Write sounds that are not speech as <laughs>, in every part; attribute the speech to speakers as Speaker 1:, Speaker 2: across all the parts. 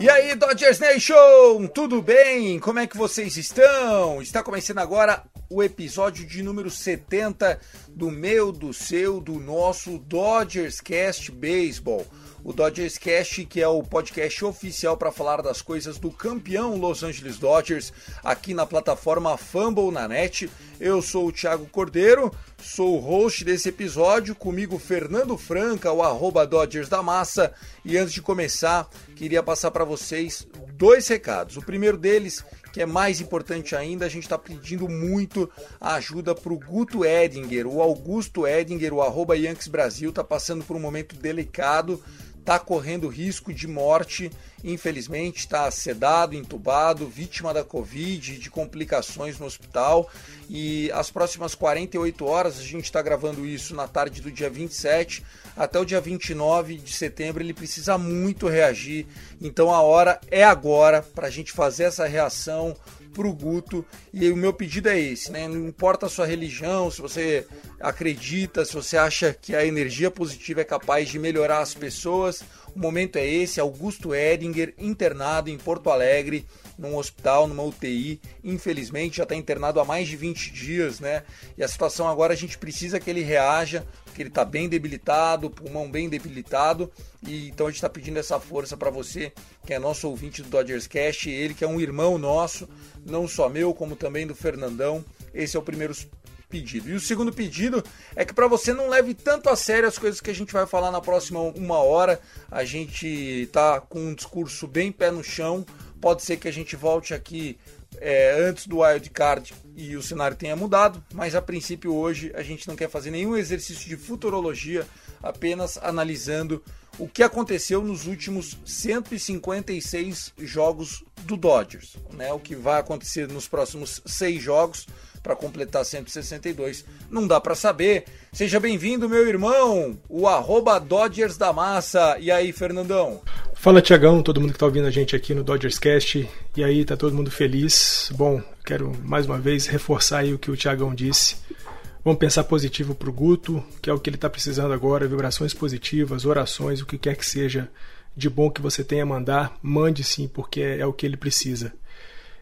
Speaker 1: E aí, Dodgers Nation, tudo bem? Como é que vocês estão? Está começando agora o episódio de número 70 do meu, do seu, do nosso Dodgers Cast Baseball. O Dodgers Cast, que é o podcast oficial para falar das coisas do campeão Los Angeles Dodgers, aqui na plataforma Fumble na net. Eu sou o Thiago Cordeiro, sou o host desse episódio, comigo Fernando Franca, o arroba Dodgers da Massa. E antes de começar, queria passar para vocês dois recados. O primeiro deles, que é mais importante ainda, a gente está pedindo muito a ajuda para o Guto Edinger, o Augusto Edinger, o arroba Yankees Brasil, está passando por um momento delicado, está correndo risco de morte, infelizmente, está sedado, entubado, vítima da Covid, de complicações no hospital. E as próximas 48 horas, a gente está gravando isso na tarde do dia 27, até o dia 29 de setembro, ele precisa muito reagir. Então a hora é agora para a gente fazer essa reação pro Guto. E o meu pedido é esse, né? Não importa a sua religião, se você acredita, se você acha que a energia positiva é capaz de melhorar as pessoas, o momento é esse, Augusto Edinger internado em Porto Alegre, num hospital, numa UTI, infelizmente já está internado há mais de 20 dias, né? E a situação agora a gente precisa que ele reaja, porque ele está bem debilitado, pulmão bem debilitado, e então a gente está pedindo essa força para você, que é nosso ouvinte do Dodgers Cast, ele que é um irmão nosso, não só meu, como também do Fernandão. Esse é o primeiro pedido. E o segundo pedido é que para você não leve tanto a sério as coisas que a gente vai falar na próxima uma hora. A gente tá com um discurso bem pé no chão. Pode ser que a gente volte aqui é, antes do wild card e o cenário tenha mudado, mas a princípio hoje a gente não quer fazer nenhum exercício de futurologia, apenas analisando o que aconteceu nos últimos 156 jogos do Dodgers, né? O que vai acontecer nos próximos seis jogos para completar 162, não dá para saber. Seja bem-vindo, meu irmão, o arroba Dodgers da Massa. E aí, Fernandão?
Speaker 2: Fala Tiagão, todo mundo que está ouvindo a gente aqui no Dodgers Cast. E aí, tá todo mundo feliz? Bom, quero mais uma vez reforçar o que o Tiagão disse. Vamos pensar positivo pro Guto, que é o que ele está precisando agora, vibrações positivas, orações, o que quer que seja de bom que você tenha a mandar, mande sim, porque é o que ele precisa.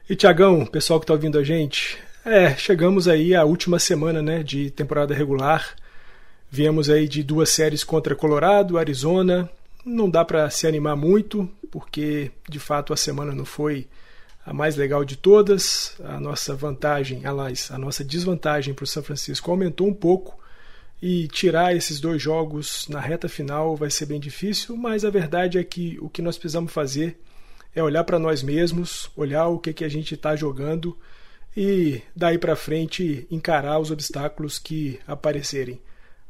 Speaker 2: E Tiagão, pessoal que está ouvindo a gente, é, chegamos aí à última semana né, de temporada regular. Viemos aí de duas séries contra Colorado, Arizona. Não dá para se animar muito, porque de fato a semana não foi a mais legal de todas. A nossa vantagem, aliás, a nossa desvantagem para o São Francisco aumentou um pouco. E tirar esses dois jogos na reta final vai ser bem difícil, mas a verdade é que o que nós precisamos fazer é olhar para nós mesmos, olhar o que, que a gente está jogando e daí para frente encarar os obstáculos que aparecerem.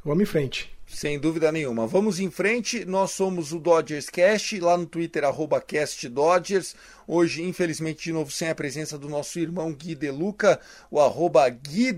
Speaker 2: Vamos em frente.
Speaker 1: Sem dúvida nenhuma. Vamos em frente. Nós somos o Dodgers Cast, lá no Twitter, arroba CastDodgers. Hoje, infelizmente, de novo, sem a presença do nosso irmão Gui Deluca, o arroba Gui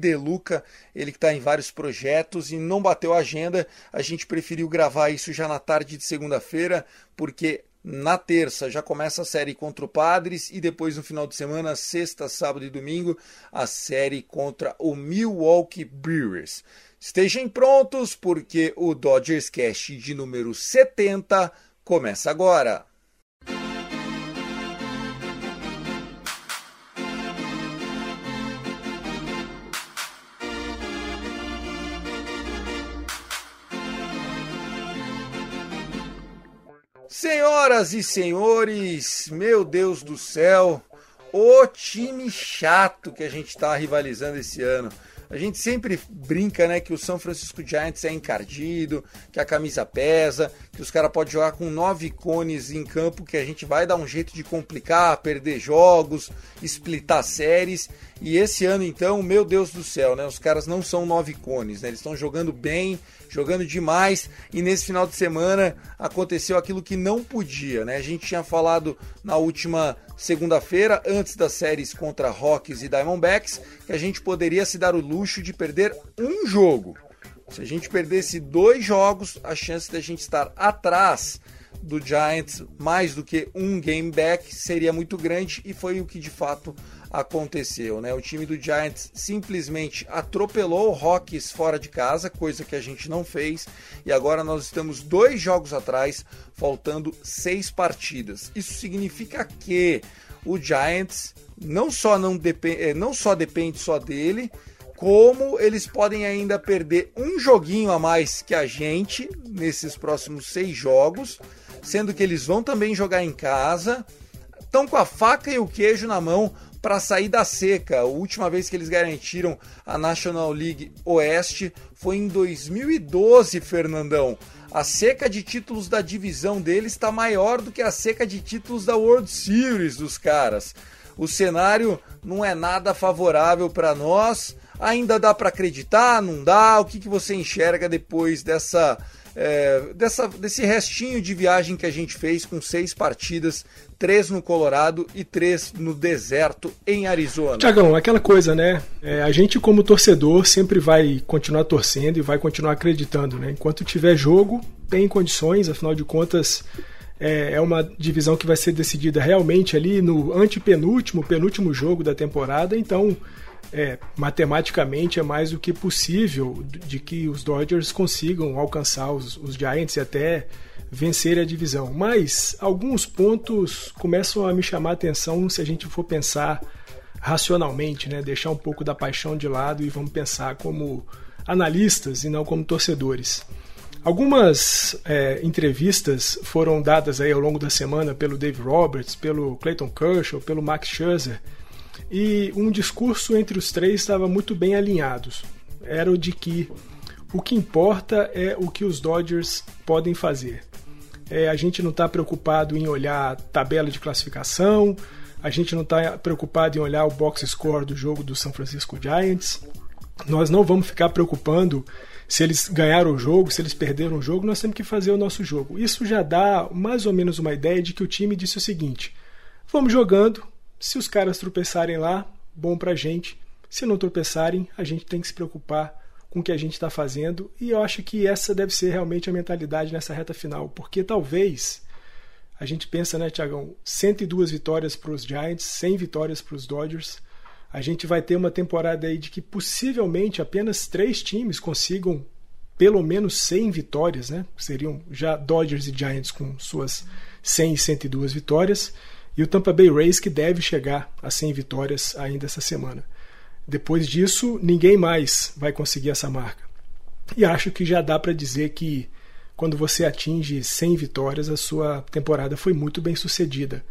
Speaker 1: ele que está em vários projetos e não bateu a agenda. A gente preferiu gravar isso já na tarde de segunda-feira, porque na terça já começa a série contra o Padres e depois no final de semana, sexta, sábado e domingo, a série contra o Milwaukee Brewers. Estejam prontos porque o Dodgers Cast de número 70 começa agora. Senhoras e senhores, meu Deus do céu, o time chato que a gente está rivalizando esse ano. A gente sempre brinca, né, que o São Francisco Giants é encardido, que a camisa pesa, que os caras podem jogar com nove cones em campo, que a gente vai dar um jeito de complicar, perder jogos, splitar séries. E esse ano, então, meu Deus do céu, né? Os caras não são nove cones, né? Eles estão jogando bem, jogando demais. E nesse final de semana aconteceu aquilo que não podia, né? A gente tinha falado na última segunda-feira, antes das séries contra Rockies e Diamondbacks, que a gente poderia se dar o luxo de perder um jogo. Se a gente perdesse dois jogos, a chance da gente estar atrás do Giants mais do que um game back seria muito grande e foi o que de fato aconteceu, né? O time do Giants simplesmente atropelou o Rockies fora de casa, coisa que a gente não fez, e agora nós estamos dois jogos atrás, faltando seis partidas. Isso significa que o Giants não só não, depend, eh, não só depende só dele, como eles podem ainda perder um joguinho a mais que a gente nesses próximos seis jogos sendo que eles vão também jogar em casa, estão com a faca e o queijo na mão para sair da seca. A última vez que eles garantiram a National League Oeste foi em 2012, Fernandão. A seca de títulos da divisão deles está maior do que a seca de títulos da World Series dos caras. O cenário não é nada favorável para nós. Ainda dá para acreditar? Não dá? O que, que você enxerga depois dessa é, dessa, desse restinho de viagem que a gente fez com seis partidas, três no Colorado e três no deserto em Arizona.
Speaker 2: Tiagão, aquela coisa, né? É, a gente, como torcedor, sempre vai continuar torcendo e vai continuar acreditando, né? Enquanto tiver jogo, tem condições, afinal de contas. É, é uma divisão que vai ser decidida realmente ali no antepenúltimo, penúltimo jogo da temporada, então é, matematicamente é mais do que possível de que os Dodgers consigam alcançar os, os Giants e até vencer a divisão. Mas alguns pontos começam a me chamar a atenção se a gente for pensar racionalmente, né? deixar um pouco da paixão de lado e vamos pensar como analistas e não como torcedores. Algumas é, entrevistas foram dadas aí ao longo da semana pelo Dave Roberts, pelo Clayton Kershaw, pelo Max Scherzer, e um discurso entre os três estava muito bem alinhados. Era o de que o que importa é o que os Dodgers podem fazer. É, a gente não está preocupado em olhar tabela de classificação, a gente não está preocupado em olhar o box score do jogo do São Francisco Giants. Nós não vamos ficar preocupando se eles ganharam o jogo, se eles perderam o jogo, nós temos que fazer o nosso jogo. Isso já dá mais ou menos uma ideia de que o time disse o seguinte: vamos jogando, se os caras tropeçarem lá, bom pra gente. Se não tropeçarem, a gente tem que se preocupar com o que a gente está fazendo. E eu acho que essa deve ser realmente a mentalidade nessa reta final. Porque talvez a gente pensa, né, Tiagão? 102 vitórias para os Giants, 100 vitórias para os Dodgers. A gente vai ter uma temporada aí de que possivelmente apenas três times consigam pelo menos 100 vitórias, né? Seriam já Dodgers e Giants com suas 100 e 102 vitórias e o Tampa Bay Rays que deve chegar a 100 vitórias ainda essa semana. Depois disso, ninguém mais vai conseguir essa marca. E acho que já dá para dizer que quando você atinge 100 vitórias, a sua temporada foi muito bem sucedida.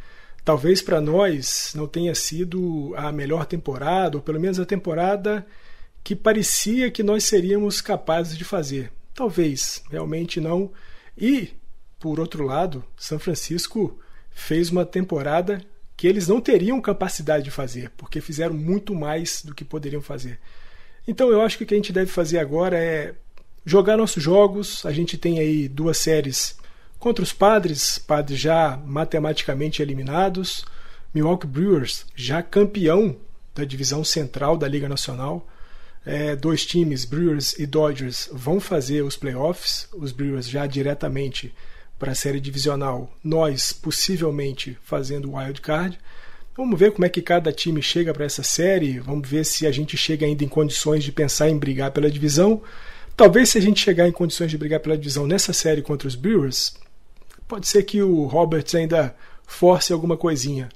Speaker 2: Talvez para nós não tenha sido a melhor temporada, ou pelo menos a temporada que parecia que nós seríamos capazes de fazer. Talvez, realmente não. E, por outro lado, São Francisco fez uma temporada que eles não teriam capacidade de fazer, porque fizeram muito mais do que poderiam fazer. Então eu acho que o que a gente deve fazer agora é jogar nossos jogos. A gente tem aí duas séries contra os Padres, Padres já matematicamente eliminados, Milwaukee Brewers já campeão da divisão central da Liga Nacional. É, dois times, Brewers e Dodgers, vão fazer os playoffs, os Brewers já diretamente para a série divisional, nós possivelmente fazendo o wild card. Vamos ver como é que cada time chega para essa série, vamos ver se a gente chega ainda em condições de pensar em brigar pela divisão. Talvez se a gente chegar em condições de brigar pela divisão nessa série contra os Brewers, pode ser que o Roberts ainda force alguma coisinha.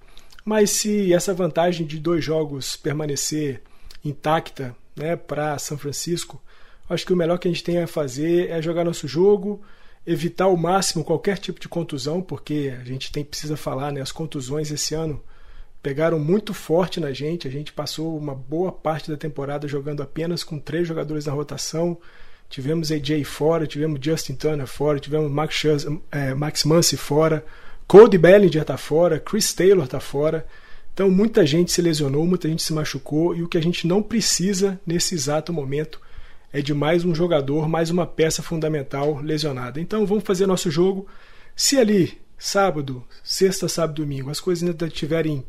Speaker 2: Mas se essa vantagem de dois jogos permanecer intacta né, para São Francisco, acho que o melhor que a gente tem a fazer é jogar nosso jogo, evitar ao máximo qualquer tipo de contusão, porque a gente tem precisa falar, né? As contusões esse ano pegaram muito forte na gente. A gente passou uma boa parte da temporada jogando apenas com três jogadores na rotação. Tivemos AJ fora, tivemos Justin Turner fora, tivemos Max, Scherz, é, Max Muncy fora, Cody Bellinger está fora, Chris Taylor está fora. Então muita gente se lesionou, muita gente se machucou e o que a gente não precisa nesse exato momento é de mais um jogador, mais uma peça fundamental lesionada. Então vamos fazer nosso jogo. Se ali, sábado, sexta, sábado, domingo, as coisas ainda estiverem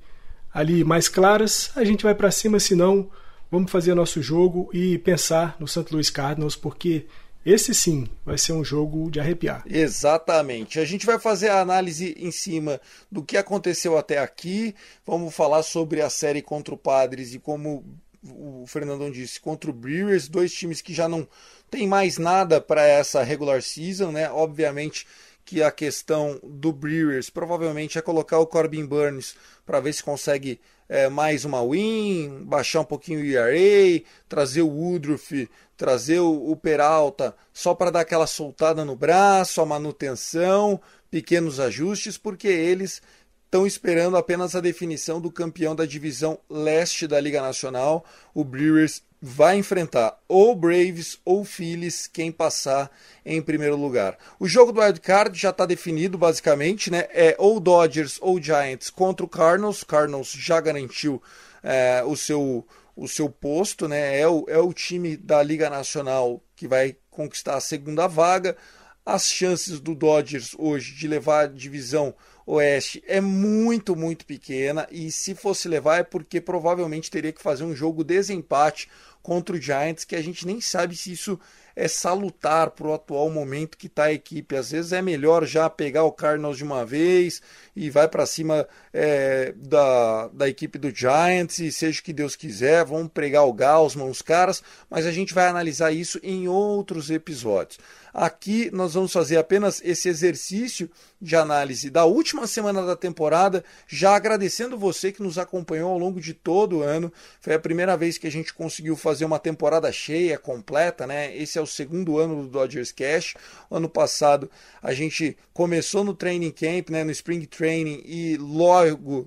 Speaker 2: ali mais claras, a gente vai para cima, se não, vamos fazer nosso jogo e pensar no St. Louis Cardinals, porque esse sim vai ser um jogo de arrepiar.
Speaker 1: Exatamente. A gente vai fazer a análise em cima do que aconteceu até aqui. Vamos falar sobre a série contra o Padres e como o Fernandão disse, contra o Brewers, dois times que já não tem mais nada para essa regular season, né? Obviamente que a questão do Brewers provavelmente é colocar o Corbin Burns para ver se consegue é, mais uma win, baixar um pouquinho o ERA, trazer o Woodruff, trazer o, o Peralta só para dar aquela soltada no braço, a manutenção, pequenos ajustes, porque eles estão esperando apenas a definição do campeão da divisão leste da Liga Nacional. O Brewers vai enfrentar ou Braves ou Phillies, quem passar em primeiro lugar. O jogo do Wild Card já está definido basicamente, né? É ou Dodgers ou Giants contra o Cardinals. Cardinals já garantiu é, o seu o seu posto, né? É o, é o time da Liga Nacional que vai conquistar a segunda vaga. As chances do Dodgers hoje de levar a divisão Oeste é muito, muito pequena e se fosse levar é porque provavelmente teria que fazer um jogo desempate contra o Giants, que a gente nem sabe se isso é salutar para o atual momento que está a equipe. Às vezes é melhor já pegar o Cardinals de uma vez e vai para cima é, da, da equipe do Giants e seja o que Deus quiser, vamos pregar o Gaussman, os caras, mas a gente vai analisar isso em outros episódios. Aqui nós vamos fazer apenas esse exercício de análise da última semana da temporada, já agradecendo você que nos acompanhou ao longo de todo o ano. Foi a primeira vez que a gente conseguiu fazer uma temporada cheia, completa, né? Esse é o segundo ano do Dodgers Cash. Ano passado a gente começou no training camp, né, no spring training e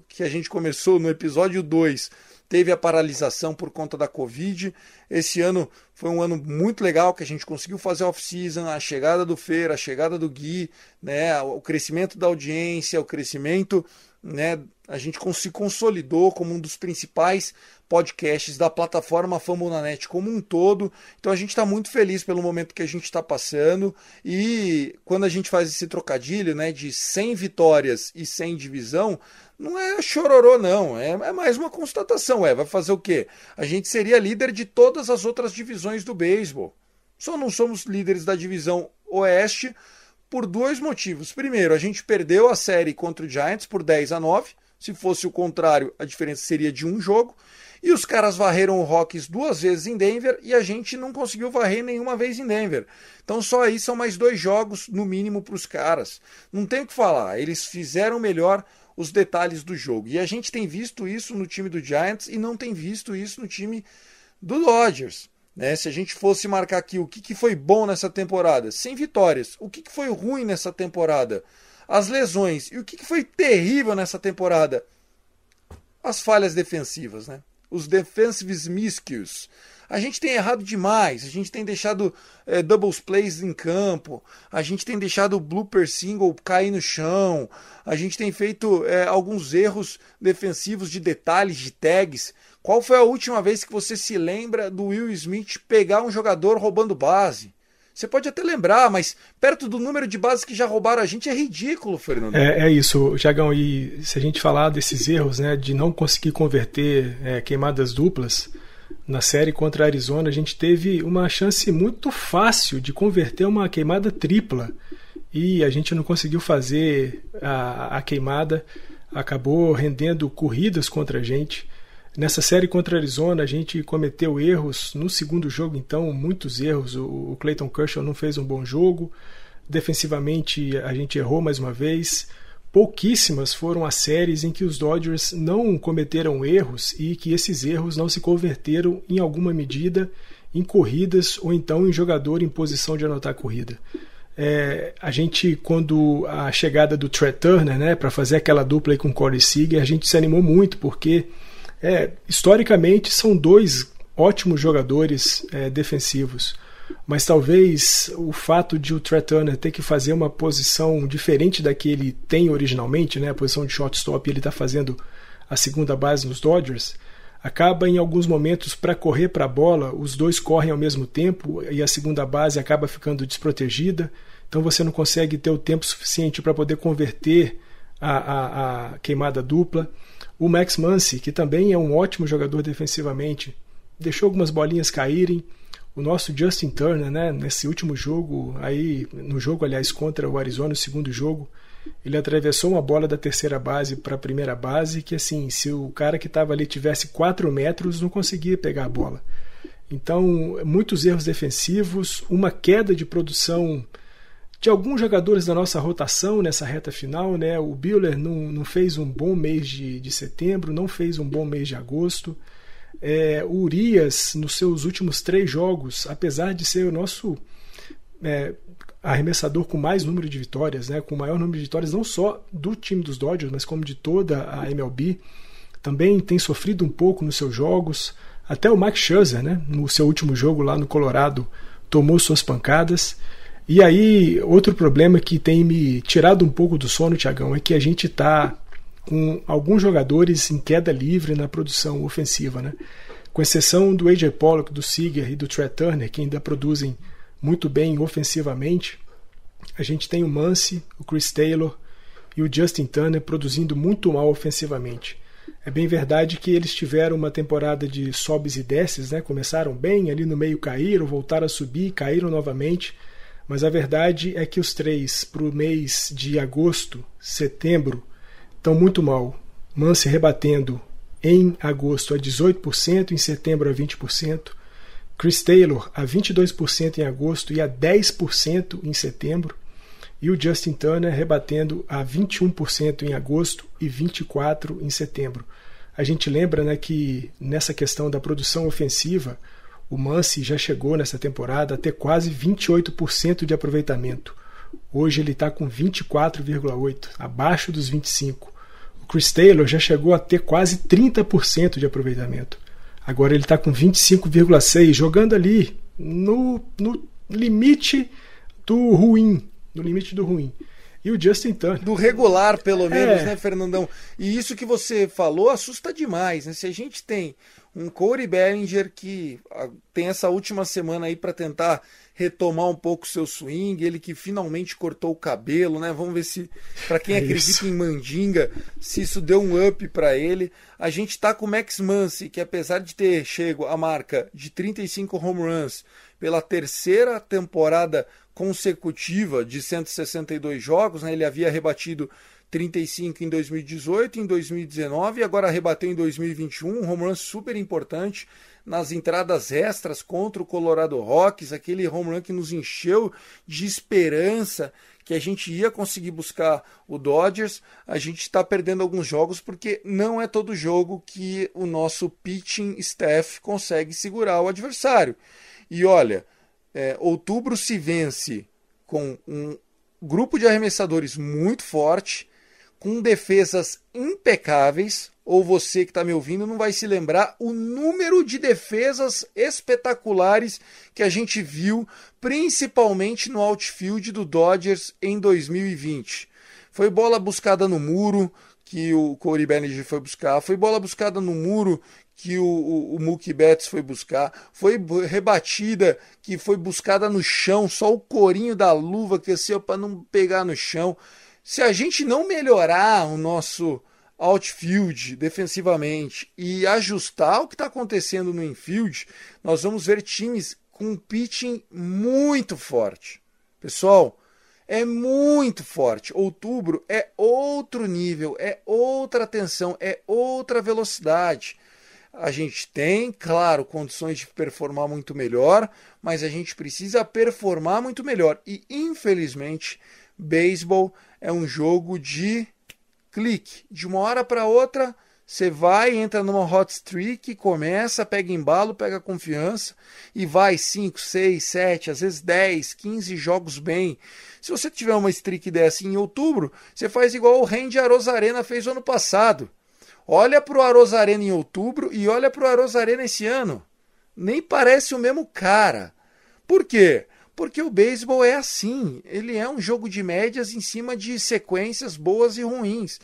Speaker 1: que a gente começou no episódio 2, teve a paralisação por conta da Covid. Esse ano foi um ano muito legal que a gente conseguiu fazer off-season, a chegada do Feira, a chegada do Gui, né, o crescimento da audiência, o crescimento, né, a gente se consolidou como um dos principais podcasts da plataforma Fambonanet como um todo. Então a gente está muito feliz pelo momento que a gente está passando e quando a gente faz esse trocadilho, né, de 100 vitórias e 100 divisão, não é chororô, não. É, é, mais uma constatação. É, vai fazer o quê? A gente seria líder de todas as outras divisões do beisebol. Só não somos líderes da divisão Oeste por dois motivos. Primeiro, a gente perdeu a série contra o Giants por 10 a 9. Se fosse o contrário, a diferença seria de um jogo. E os caras varreram o Rockies duas vezes em Denver e a gente não conseguiu varrer nenhuma vez em Denver. Então só aí são mais dois jogos no mínimo para os caras. Não tem o que falar. Eles fizeram melhor os detalhes do jogo. E a gente tem visto isso no time do Giants e não tem visto isso no time do Dodgers. Né? Se a gente fosse marcar aqui o que, que foi bom nessa temporada, sem vitórias, o que, que foi ruim nessa temporada, as lesões e o que, que foi terrível nessa temporada, as falhas defensivas, né? Os defensive miscues. A gente tem errado demais, a gente tem deixado é, doubles plays em campo, a gente tem deixado o blooper single cair no chão, a gente tem feito é, alguns erros defensivos de detalhes, de tags. Qual foi a última vez que você se lembra do Will Smith pegar um jogador roubando base? Você pode até lembrar, mas perto do número de bases que já roubaram a gente é ridículo, Fernando.
Speaker 2: É, é isso, Tiagão. E se a gente falar desses erros, né, de não conseguir converter é, queimadas duplas, na série contra a Arizona, a gente teve uma chance muito fácil de converter uma queimada tripla e a gente não conseguiu fazer a, a queimada, acabou rendendo corridas contra a gente. Nessa série contra a Arizona, a gente cometeu erros no segundo jogo, então, muitos erros. O Clayton Kershaw não fez um bom jogo. Defensivamente, a gente errou mais uma vez. Pouquíssimas foram as séries em que os Dodgers não cometeram erros e que esses erros não se converteram em alguma medida em corridas ou então em jogador em posição de anotar corrida. É, a gente, quando a chegada do Trey Turner, né, para fazer aquela dupla aí com o Corey Seager, a gente se animou muito, porque é, historicamente são dois ótimos jogadores é, defensivos. Mas talvez o fato de o Trey ter que fazer uma posição diferente da que ele tem originalmente, né, a posição de shortstop, ele está fazendo a segunda base nos Dodgers, acaba em alguns momentos para correr para a bola, os dois correm ao mesmo tempo e a segunda base acaba ficando desprotegida, então você não consegue ter o tempo suficiente para poder converter a, a, a, queimada dupla. O Max Muncy, que também é um ótimo jogador defensivamente, deixou algumas bolinhas caírem. O nosso Justin Turner, né, nesse último jogo, aí no jogo aliás contra o Arizona, segundo jogo, ele atravessou uma bola da terceira base para a primeira base, que assim, se o cara que estava ali tivesse 4 metros, não conseguia pegar a bola. Então, muitos erros defensivos, uma queda de produção de alguns jogadores da nossa rotação nessa reta final. Né? O Biller não, não fez um bom mês de, de setembro, não fez um bom mês de agosto. É, o Urias, nos seus últimos três jogos, apesar de ser o nosso é, arremessador com mais número de vitórias, né, com maior número de vitórias não só do time dos Dodgers, mas como de toda a MLB. Também tem sofrido um pouco nos seus jogos. Até o Max Scherzer, né, no seu último jogo lá no Colorado, tomou suas pancadas. E aí, outro problema que tem me tirado um pouco do sono, Tiagão, é que a gente está com alguns jogadores em queda livre na produção ofensiva, né? Com exceção do AJ Pollock, do Seager e do Trey Turner, que ainda produzem muito bem ofensivamente. A gente tem o Mance, o Chris Taylor e o Justin Turner produzindo muito mal ofensivamente. É bem verdade que eles tiveram uma temporada de sobes e desces, né? começaram bem, ali no meio caíram, voltaram a subir, caíram novamente, mas a verdade é que os três, para o mês de agosto, setembro, estão muito mal. Mance rebatendo em agosto a 18%, em setembro a 20%, Chris Taylor a 22% em agosto e a 10% em setembro, e o Justin Turner rebatendo a 21% em agosto e 24% em setembro. A gente lembra né, que nessa questão da produção ofensiva, o Mance já chegou nessa temporada a ter quase 28% de aproveitamento. Hoje ele está com 24,8%, abaixo dos 25%. O Chris Taylor já chegou a ter quase 30% de aproveitamento. Agora ele está com 25,6, jogando ali no, no limite do ruim. No limite do ruim. E o Justin Turner.
Speaker 1: Do regular, pelo menos, é. né, Fernandão? E isso que você falou assusta demais, né? Se a gente tem um Corey Bellinger que ah, tem essa última semana aí para tentar retomar um pouco seu swing, ele que finalmente cortou o cabelo, né? Vamos ver se para quem <laughs> é acredita isso. em mandinga, se isso deu um up para ele. A gente tá com o Max Muncy, que apesar de ter chego à marca de 35 home runs pela terceira temporada consecutiva de 162 jogos, né? Ele havia rebatido 35 em 2018, em 2019 e agora rebateu em 2021, um home run super importante nas entradas extras contra o Colorado Rocks, aquele home run que nos encheu de esperança que a gente ia conseguir buscar o Dodgers. A gente está perdendo alguns jogos porque não é todo jogo que o nosso pitching staff consegue segurar o adversário. E olha, é, outubro se vence com um grupo de arremessadores muito forte, com defesas impecáveis, ou você que está me ouvindo não vai se lembrar o número de defesas espetaculares que a gente viu, principalmente no outfield do Dodgers em 2020. Foi bola buscada no muro, que o Corey Bellinger foi buscar, foi bola buscada no muro que o, o, o Mookie Betts foi buscar, foi rebatida que foi buscada no chão, só o corinho da luva que assim para não pegar no chão se a gente não melhorar o nosso outfield defensivamente e ajustar o que está acontecendo no infield, nós vamos ver times com pitching muito forte. Pessoal, é muito forte. Outubro é outro nível, é outra tensão, é outra velocidade. A gente tem, claro, condições de performar muito melhor, mas a gente precisa performar muito melhor. E, infelizmente, beisebol é um jogo de clique. De uma hora para outra, Você vai, entra numa hot streak, começa, pega embalo, pega confiança e vai 5, 6, 7, às vezes 10, 15 jogos bem. Se você tiver uma streak dessa em outubro, você faz igual o Randy Arozarena fez ano passado. Olha para o Arozarena em outubro e olha para o Arozarena esse ano. Nem parece o mesmo cara. Por quê? Porque o beisebol é assim. Ele é um jogo de médias em cima de sequências boas e ruins.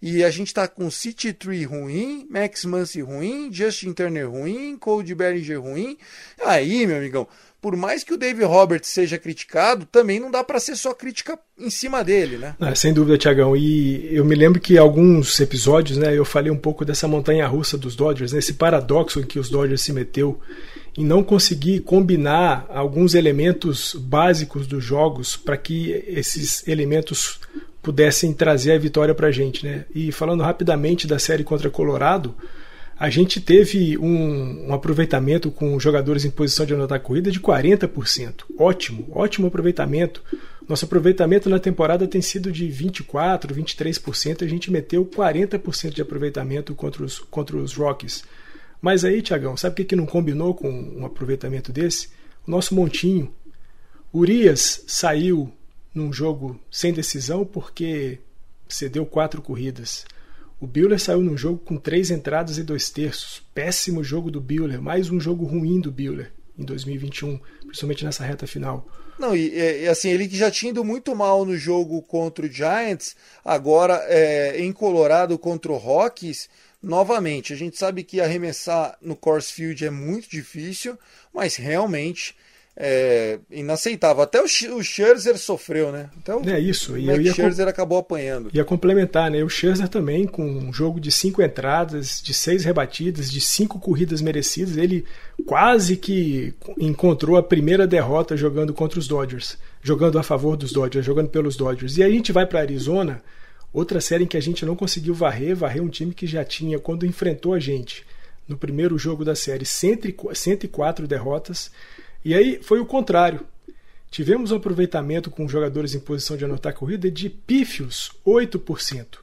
Speaker 1: E a gente está com City Tree ruim, Max Muncy ruim, Justin Turner ruim, Cody Bellinger ruim. Aí, meu amigão, por mais que o Dave Roberts seja criticado, também não dá para ser só crítica em cima dele, né?
Speaker 2: É, sem dúvida, Tiagão. E eu me lembro que alguns episódios, né, eu falei um pouco dessa montanha russa dos Dodgers, né, esse paradoxo em que os Dodgers se meteu em não conseguir combinar alguns elementos básicos dos jogos para que esses elementos pudessem trazer a vitória para a gente. Né? E falando rapidamente da série contra Colorado, a gente teve um, um, aproveitamento com jogadores em posição de anotar corrida de 40%. Ótimo, ótimo aproveitamento. Nosso aproveitamento na temporada tem sido de 24%, 23%. A gente meteu 40% de aproveitamento contra os, contra os Rockies. Mas aí, Tiagão, sabe o que, que não combinou com um aproveitamento desse? O nosso montinho. Urias saiu num jogo sem decisão porque cedeu quatro corridas. O Buehler saiu num jogo com três entradas e dois terços. Péssimo jogo do Buehler, mais um jogo ruim do Buehler em 2021, principalmente nessa reta final.
Speaker 1: Não, e, e, assim, ele que já tinha ido muito mal no jogo contra o Giants, agora é, em Colorado contra o Rockies, novamente, a gente sabe que arremessar no course field é muito difícil, mas realmente é, inaceitável. Até o, o Scherzer sofreu, né? Até o,
Speaker 2: é isso.
Speaker 1: E o Scherzer acabou apanhando.
Speaker 2: Ia complementar, né? O Scherzer também, com um jogo de cinco entradas, de seis rebatidas, de cinco corridas merecidas, ele quase que encontrou a primeira derrota jogando contra os Dodgers, jogando a favor dos Dodgers, jogando pelos Dodgers. E aí a gente vai para Arizona, outra série em que a gente não conseguiu varrer, varrer um time que já tinha, quando enfrentou a gente no primeiro jogo da série, 104 derrotas e aí foi o contrário. Tivemos um aproveitamento com jogadores em posição de anotar corrida de pífios 8%.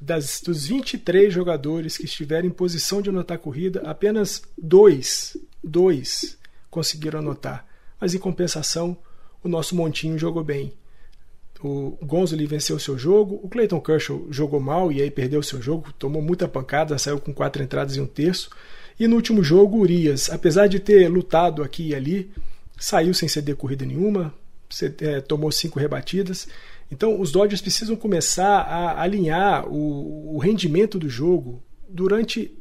Speaker 2: Das, dos 23 jogadores que estiveram em posição de anotar corrida, apenas dois, dois conseguiram anotar. Mas em compensação, o nosso montinho jogou bem. O Gonzoli venceu seu jogo, o Clayton Kershaw jogou mal e aí perdeu seu jogo, tomou muita pancada, saiu com quatro entradas e um terço. E no último jogo, Urias, apesar de ter lutado aqui e ali, saiu sem ceder corrida nenhuma, é, tomou cinco rebatidas. Então, os Dodgers precisam começar a alinhar o, o rendimento do jogo durante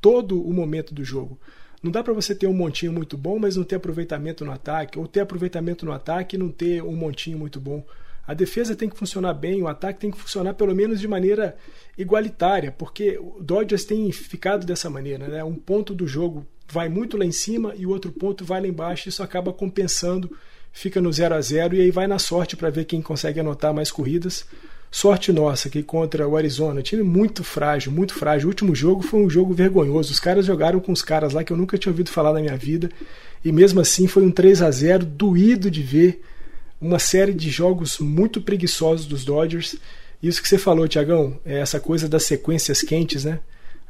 Speaker 2: todo o momento do jogo. Não dá para você ter um montinho muito bom, mas não ter aproveitamento no ataque, ou ter aproveitamento no ataque e não ter um montinho muito bom. A defesa tem que funcionar bem, o ataque tem que funcionar pelo menos de maneira igualitária, porque o Dodgers tem ficado dessa maneira, né? Um ponto do jogo vai muito lá em cima e o outro ponto vai lá embaixo, isso acaba compensando, fica no 0 a 0 e aí vai na sorte para ver quem consegue anotar mais corridas. Sorte nossa que contra o Arizona, time muito frágil, muito frágil. O último jogo foi um jogo vergonhoso. Os caras jogaram com os caras lá que eu nunca tinha ouvido falar na minha vida. E mesmo assim foi um 3 a 0 doído de ver uma série de jogos muito preguiçosos dos Dodgers. Isso que você falou, Tiagão, é essa coisa das sequências quentes, né?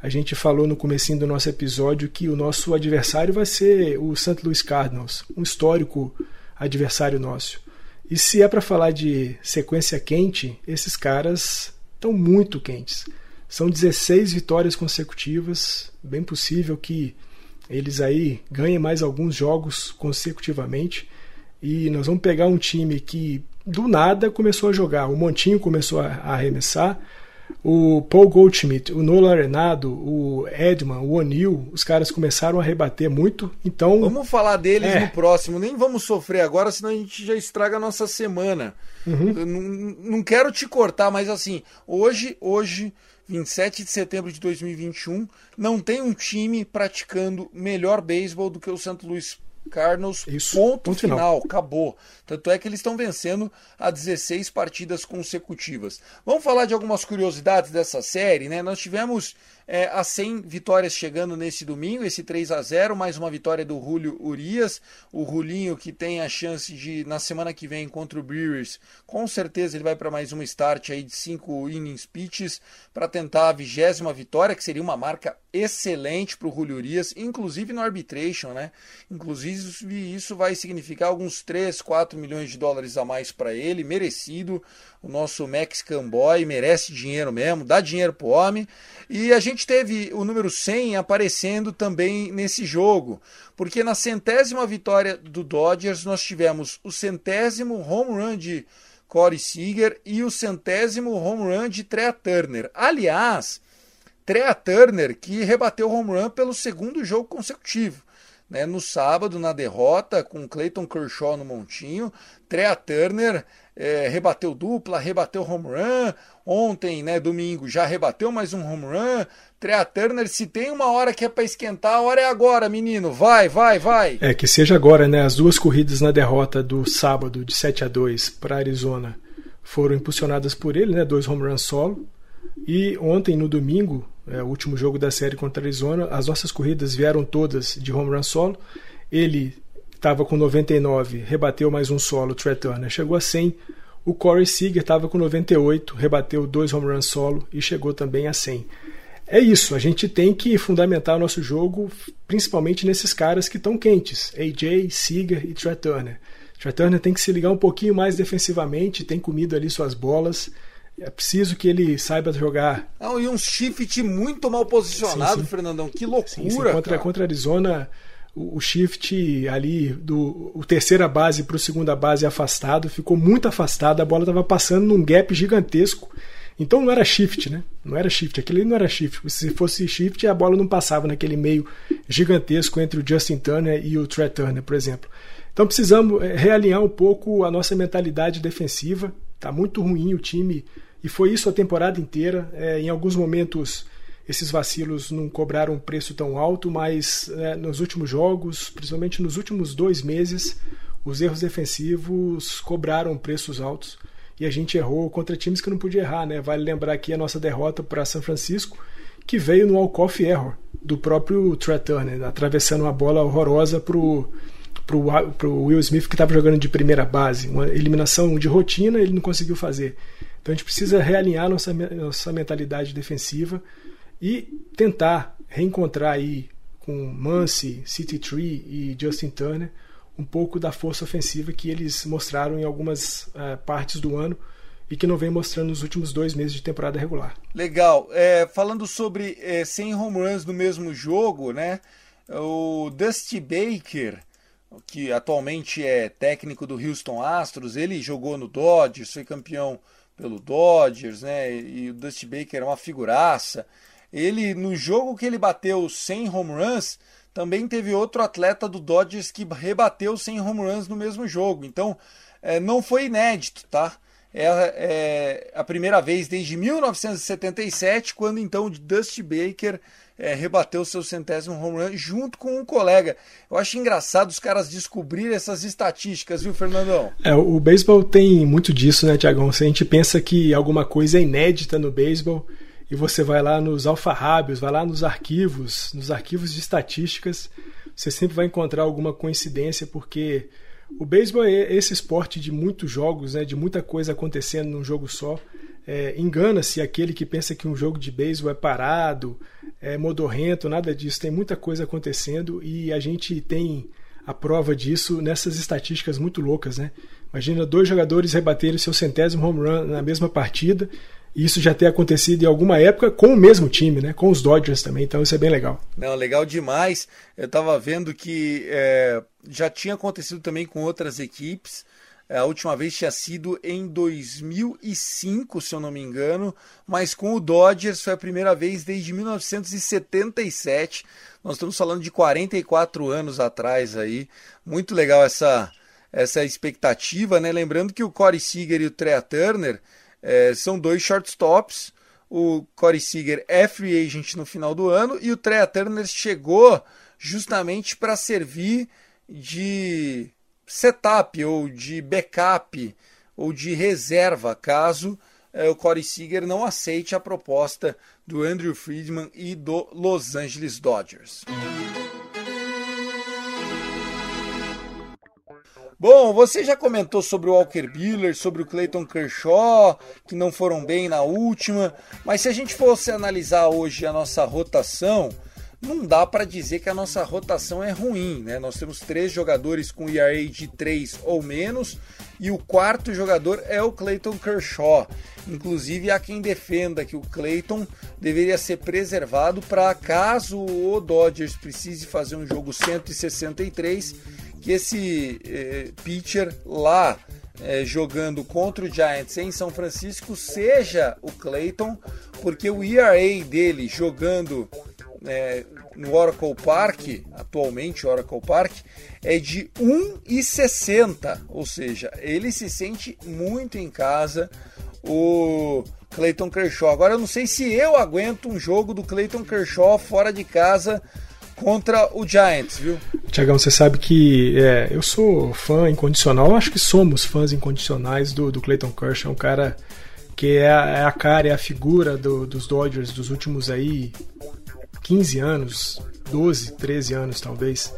Speaker 2: A gente falou no comecinho do nosso episódio que o nosso adversário vai ser o St. Louis Cardinals, um histórico adversário nosso. E se é para falar de sequência quente, esses caras estão muito quentes. São 16 vitórias consecutivas, bem possível que eles aí ganhem mais alguns jogos consecutivamente. E nós vamos pegar um time que do nada começou a jogar. O Montinho começou a arremessar. O Paul Goldschmidt, o Nolan Arenado, o Edman, o O'Neill, os caras começaram a rebater muito. Então.
Speaker 1: Vamos falar deles é. no próximo. Nem vamos sofrer agora, senão a gente já estraga a nossa semana. Uhum. Não, não quero te cortar, mas assim, hoje, hoje, 27 de setembro de 2021, não tem um time praticando melhor beisebol do que o St. Louis Cardinals, Isso, ponto, ponto final, final, acabou. Tanto é que eles estão vencendo a 16 partidas consecutivas. Vamos falar de algumas curiosidades dessa série, né? Nós tivemos é, as 100 vitórias chegando nesse domingo, esse 3 a 0 mais uma vitória do Julio Urias, o Rulinho que tem a chance de, na semana que vem contra o Brewers, com certeza ele vai para mais uma start aí de 5 innings pitches para tentar a vigésima vitória, que seria uma marca excelente para o Julio Urias, inclusive no arbitration, né? Inclusive isso vai significar alguns 3, 4 milhões de dólares a mais para ele, merecido. O nosso Mexican Boy merece dinheiro mesmo, dá dinheiro pro homem. E a gente teve o número 100 aparecendo também nesse jogo, porque na centésima vitória do Dodgers nós tivemos o centésimo home run de Corey Seager e o centésimo home run de Trea Turner. Aliás, Trea Turner que rebateu o home run pelo segundo jogo consecutivo. Né, no sábado, na derrota, com Clayton Kershaw no montinho, Trea Turner é, rebateu dupla, rebateu home run. Ontem, né, domingo, já rebateu mais um home run. Trea Turner, se tem uma hora que é para esquentar, a hora é agora, menino. Vai, vai, vai.
Speaker 2: É, que seja agora, né? As duas corridas na derrota do sábado de 7 a 2 para Arizona foram impulsionadas por ele, né? Dois home runs solo. E ontem, no domingo, é, o último jogo da série contra Arizona, as nossas corridas vieram todas de home run solo. Ele estava com 99, rebateu mais um solo, Trey Turner chegou a 100. O Corey Seager estava com 98, rebateu dois home runs solo e chegou também a 100. É isso, a gente tem que fundamentar o nosso jogo principalmente nesses caras que estão quentes, AJ, Seager e Trey Turner. Trey Turner tem que se ligar um pouquinho mais defensivamente, tem comido ali suas bolas. É preciso que ele saiba jogar.
Speaker 1: Não, e um shift muito mal posicionado, sim, sim. Fernandão. Que loucura. Sim.
Speaker 2: Contra, contra Arizona, o, shift ali do o terceira base para o segunda base afastado ficou muito afastado, a bola estava passando num gap gigantesco. Então não era shift, né? Não era shift, aquele não era shift. Se fosse shift, a bola não passava naquele meio gigantesco entre o Justin Turner e o Trey Turner, por exemplo. Então precisamos é, realinhar um pouco a nossa mentalidade defensiva. Tá muito ruim o time e foi isso a temporada inteira. É, em alguns momentos esses vacilos não cobraram um preço tão alto, mas é, nos últimos jogos, principalmente nos últimos dois meses, os erros defensivos cobraram preços altos e a gente errou contra times que não podia errar, né? Vale lembrar aqui a nossa derrota para São Francisco, que veio no walk-off error do próprio Trey Turner, atravessando uma bola horrorosa pro pro, pro Will Smith que estava jogando de primeira base, uma eliminação de rotina ele não conseguiu fazer. Então a gente precisa realinhar nossa, nossa mentalidade defensiva e tentar reencontrar aí com Muncy, City Tree e Justin Turner um pouco da força ofensiva que eles mostraram em algumas uh, partes do ano e que não vem mostrando nos últimos dois meses de temporada regular.
Speaker 1: Legal. É, falando sobre é, 100 home runs no mesmo jogo, né? O Dusty Baker, que atualmente é técnico do Houston Astros, ele jogou no Dodgers, foi campeão pelo Dodgers, né? E o Dusty Baker é uma figuraça. Ele, no jogo que ele bateu 100 home runs, também teve outro atleta do Dodgers que rebateu 100 home runs no mesmo jogo. Então, é, não foi inédito, tá? É, é, a primeira vez desde 1977, quando então Dusty Baker é, rebateu seu centésimo home run junto com um colega. Eu acho engraçado os caras descobrirem essas estatísticas, viu, Fernandão?
Speaker 2: É, o beisebol tem muito disso, né, Tiagão? Se a gente pensa que alguma coisa é inédita no beisebol, e você vai lá nos alfarrábios, vai lá nos arquivos, nos arquivos de estatísticas, você sempre vai encontrar alguma coincidência, porque o beisebol é esse esporte de muitos jogos, né, de muita coisa acontecendo num jogo só. É, Engana-se aquele que pensa que um jogo de beisebol é parado, é modorrento, nada disso. Tem muita coisa acontecendo e a gente tem a prova disso nessas estatísticas muito loucas, né? Imagina dois jogadores rebaterem seu centésimo home run na mesma partida isso já ter acontecido em alguma época com o mesmo time, né? Com os Dodgers também, então isso é bem legal.
Speaker 1: Não, legal demais. Eu estava vendo que é, já tinha acontecido também com outras equipes. É, a última vez tinha sido em 2005, se eu não me engano, mas com o Dodgers foi a primeira vez desde 1977. Nós estamos falando de 44 anos atrás aí. Muito legal essa essa expectativa, né? Lembrando que o Corey Seager e o Trea Turner é, são dois shortstops. O Corey Seager é free agent no final do ano e o Trea Turner chegou justamente para servir de setup ou de backup ou de reserva caso é, o Corey Seager não aceite a proposta do Andrew Friedman e do Los Angeles Dodgers. Bom, você já comentou sobre o Walker Buehler, sobre o Clayton Kershaw, que não foram bem na última, mas se a gente fosse analisar hoje a nossa rotação, não dá para dizer que a nossa rotação é ruim, né? Nós temos três jogadores com ERA de 3 ou menos e o quarto jogador é o Clayton Kershaw. Inclusive há quem defenda que o Clayton deveria ser preservado para caso o Dodgers precise fazer um jogo 163 que esse eh, pitcher lá eh, jogando contra o Giants em São Francisco seja o Clayton, porque o ERA dele jogando eh, no Oracle Park, atualmente Oracle Park, é de 1,60, ou seja, ele se sente muito em casa. O Clayton Kershaw. Agora eu não sei se eu aguento um jogo do Clayton Kershaw fora de casa contra o Giants, viu?
Speaker 2: Tiagão, você sabe que é, eu sou fã incondicional, acho que somos fãs incondicionais do, do Clayton Kershaw, um cara que é a, é a cara, é a figura do, dos Dodgers dos últimos aí 15 anos, 12, 13 anos talvez.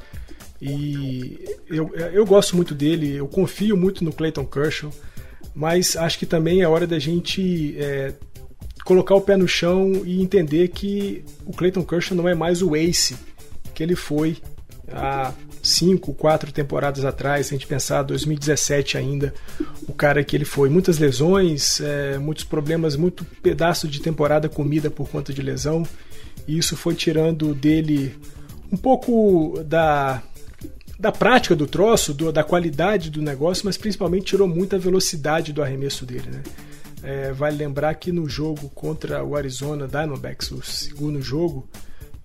Speaker 2: E eu, eu gosto muito dele, eu confio muito no Clayton Kershaw, mas acho que também é hora da gente é, colocar o pé no chão e entender que o Clayton Kershaw não é mais o ace que ele foi há cinco, quatro temporadas atrás, se a gente pensar 2017 ainda, o cara que ele foi. Muitas lesões, é, muitos problemas, muito pedaço de temporada comida por conta de lesão, e isso foi tirando dele um pouco da, da prática do troço, do, da qualidade do negócio, mas principalmente tirou muita velocidade do arremesso dele. Né? É, vale lembrar que no jogo contra o Arizona Diamondbacks, o segundo jogo,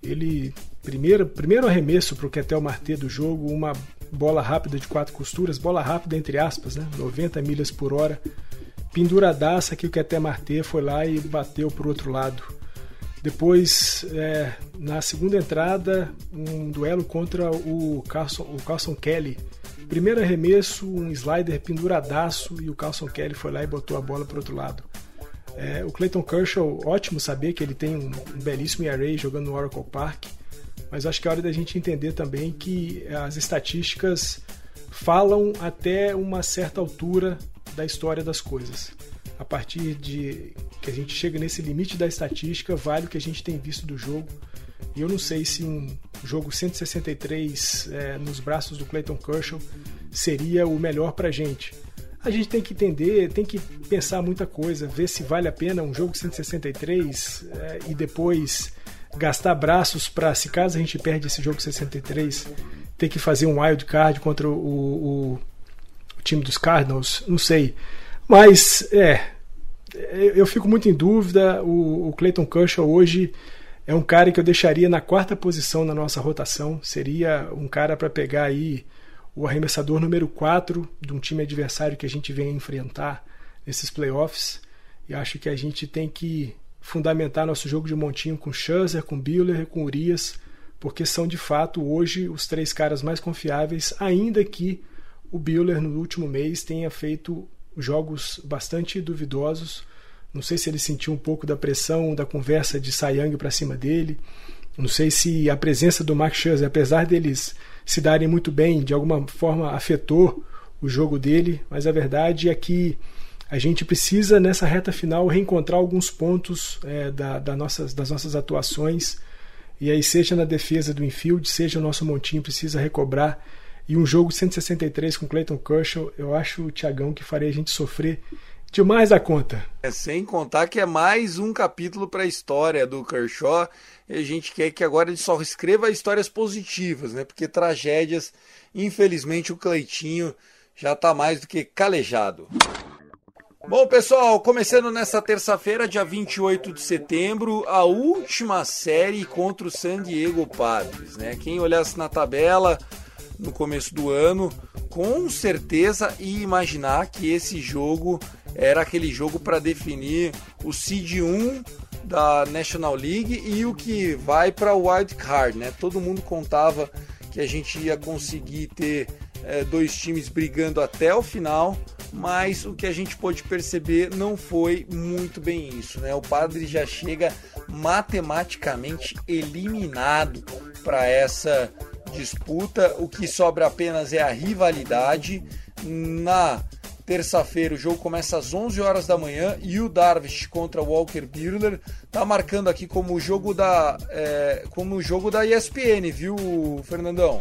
Speaker 2: ele primeiro, primeiro arremesso para o Ketel Marte do jogo, uma bola rápida de quatro costuras, bola rápida entre aspas, né, 90 milhas por hora, penduradaça que o Ketel Marte foi lá e bateu para o outro lado. Depois, é, na segunda entrada, um duelo contra o Carson, o Carson Kelly. Primeiro arremesso, um slider penduradaço e o Carson Kelly foi lá e botou a bola para outro lado. É, o Clayton Kershaw, ótimo saber que ele tem um, um belíssimo ERA jogando no Oracle Park, mas acho que é hora da gente entender também que as estatísticas falam até uma certa altura da história das coisas. A partir de que a gente chega nesse limite da estatística, vale o que a gente tem visto do jogo. E eu não sei se um jogo 163 é, nos braços do Clayton Kershaw seria o melhor para gente a gente tem que entender, tem que pensar muita coisa, ver se vale a pena um jogo 163 é, e depois gastar braços para, se caso a gente perde esse jogo 63, ter que fazer um wild card contra o, o, o time dos Cardinals, não sei. Mas, é, eu fico muito em dúvida. O, o Clayton Kershaw hoje é um cara que eu deixaria na quarta posição na nossa rotação. Seria um cara para pegar aí o arremessador número 4 de um time adversário que a gente vem enfrentar nesses playoffs. E acho que a gente tem que fundamentar nosso jogo de montinho com Scherzer, com Buehler e com Urias, porque são de fato hoje os três caras mais confiáveis, ainda que o Buehler no último mês tenha feito jogos bastante duvidosos. Não sei se ele sentiu um pouco da pressão da conversa de Sayang para cima dele. Não sei se a presença do Max Scherzer, apesar deles se darem muito bem, de alguma forma afetou o jogo dele, mas a verdade é que a gente precisa nessa reta final reencontrar alguns pontos é, da, da nossas, das nossas atuações e aí seja na defesa do infield, seja o nosso montinho precisa recobrar e um jogo 163 com Clayton Kershaw, eu acho Thiagão que faria a gente sofrer demais da conta.
Speaker 1: É, sem contar que é mais um capítulo para a história do Kershaw. E a gente quer que agora ele só escreva histórias positivas, né? Porque tragédias, infelizmente, o Cleitinho já está mais do que calejado. Bom, pessoal, começando nessa terça-feira, dia 28 de setembro, a última série contra o San Diego Padres, né? Quem olhasse na tabela no começo do ano, com certeza ia imaginar que esse jogo era aquele jogo para definir o seed 1 da National League e o que vai para o wild card, né? Todo mundo contava que a gente ia conseguir ter é, dois times brigando até o final, mas o que a gente pôde perceber não foi muito bem isso, né? O Padre já chega matematicamente eliminado para essa disputa. O que sobra apenas é a rivalidade. Na terça-feira o jogo começa às 11 horas da manhã e o Darvish contra o Walker Buehler tá marcando aqui como o jogo da é, como o jogo da ESPN, viu, Fernandão?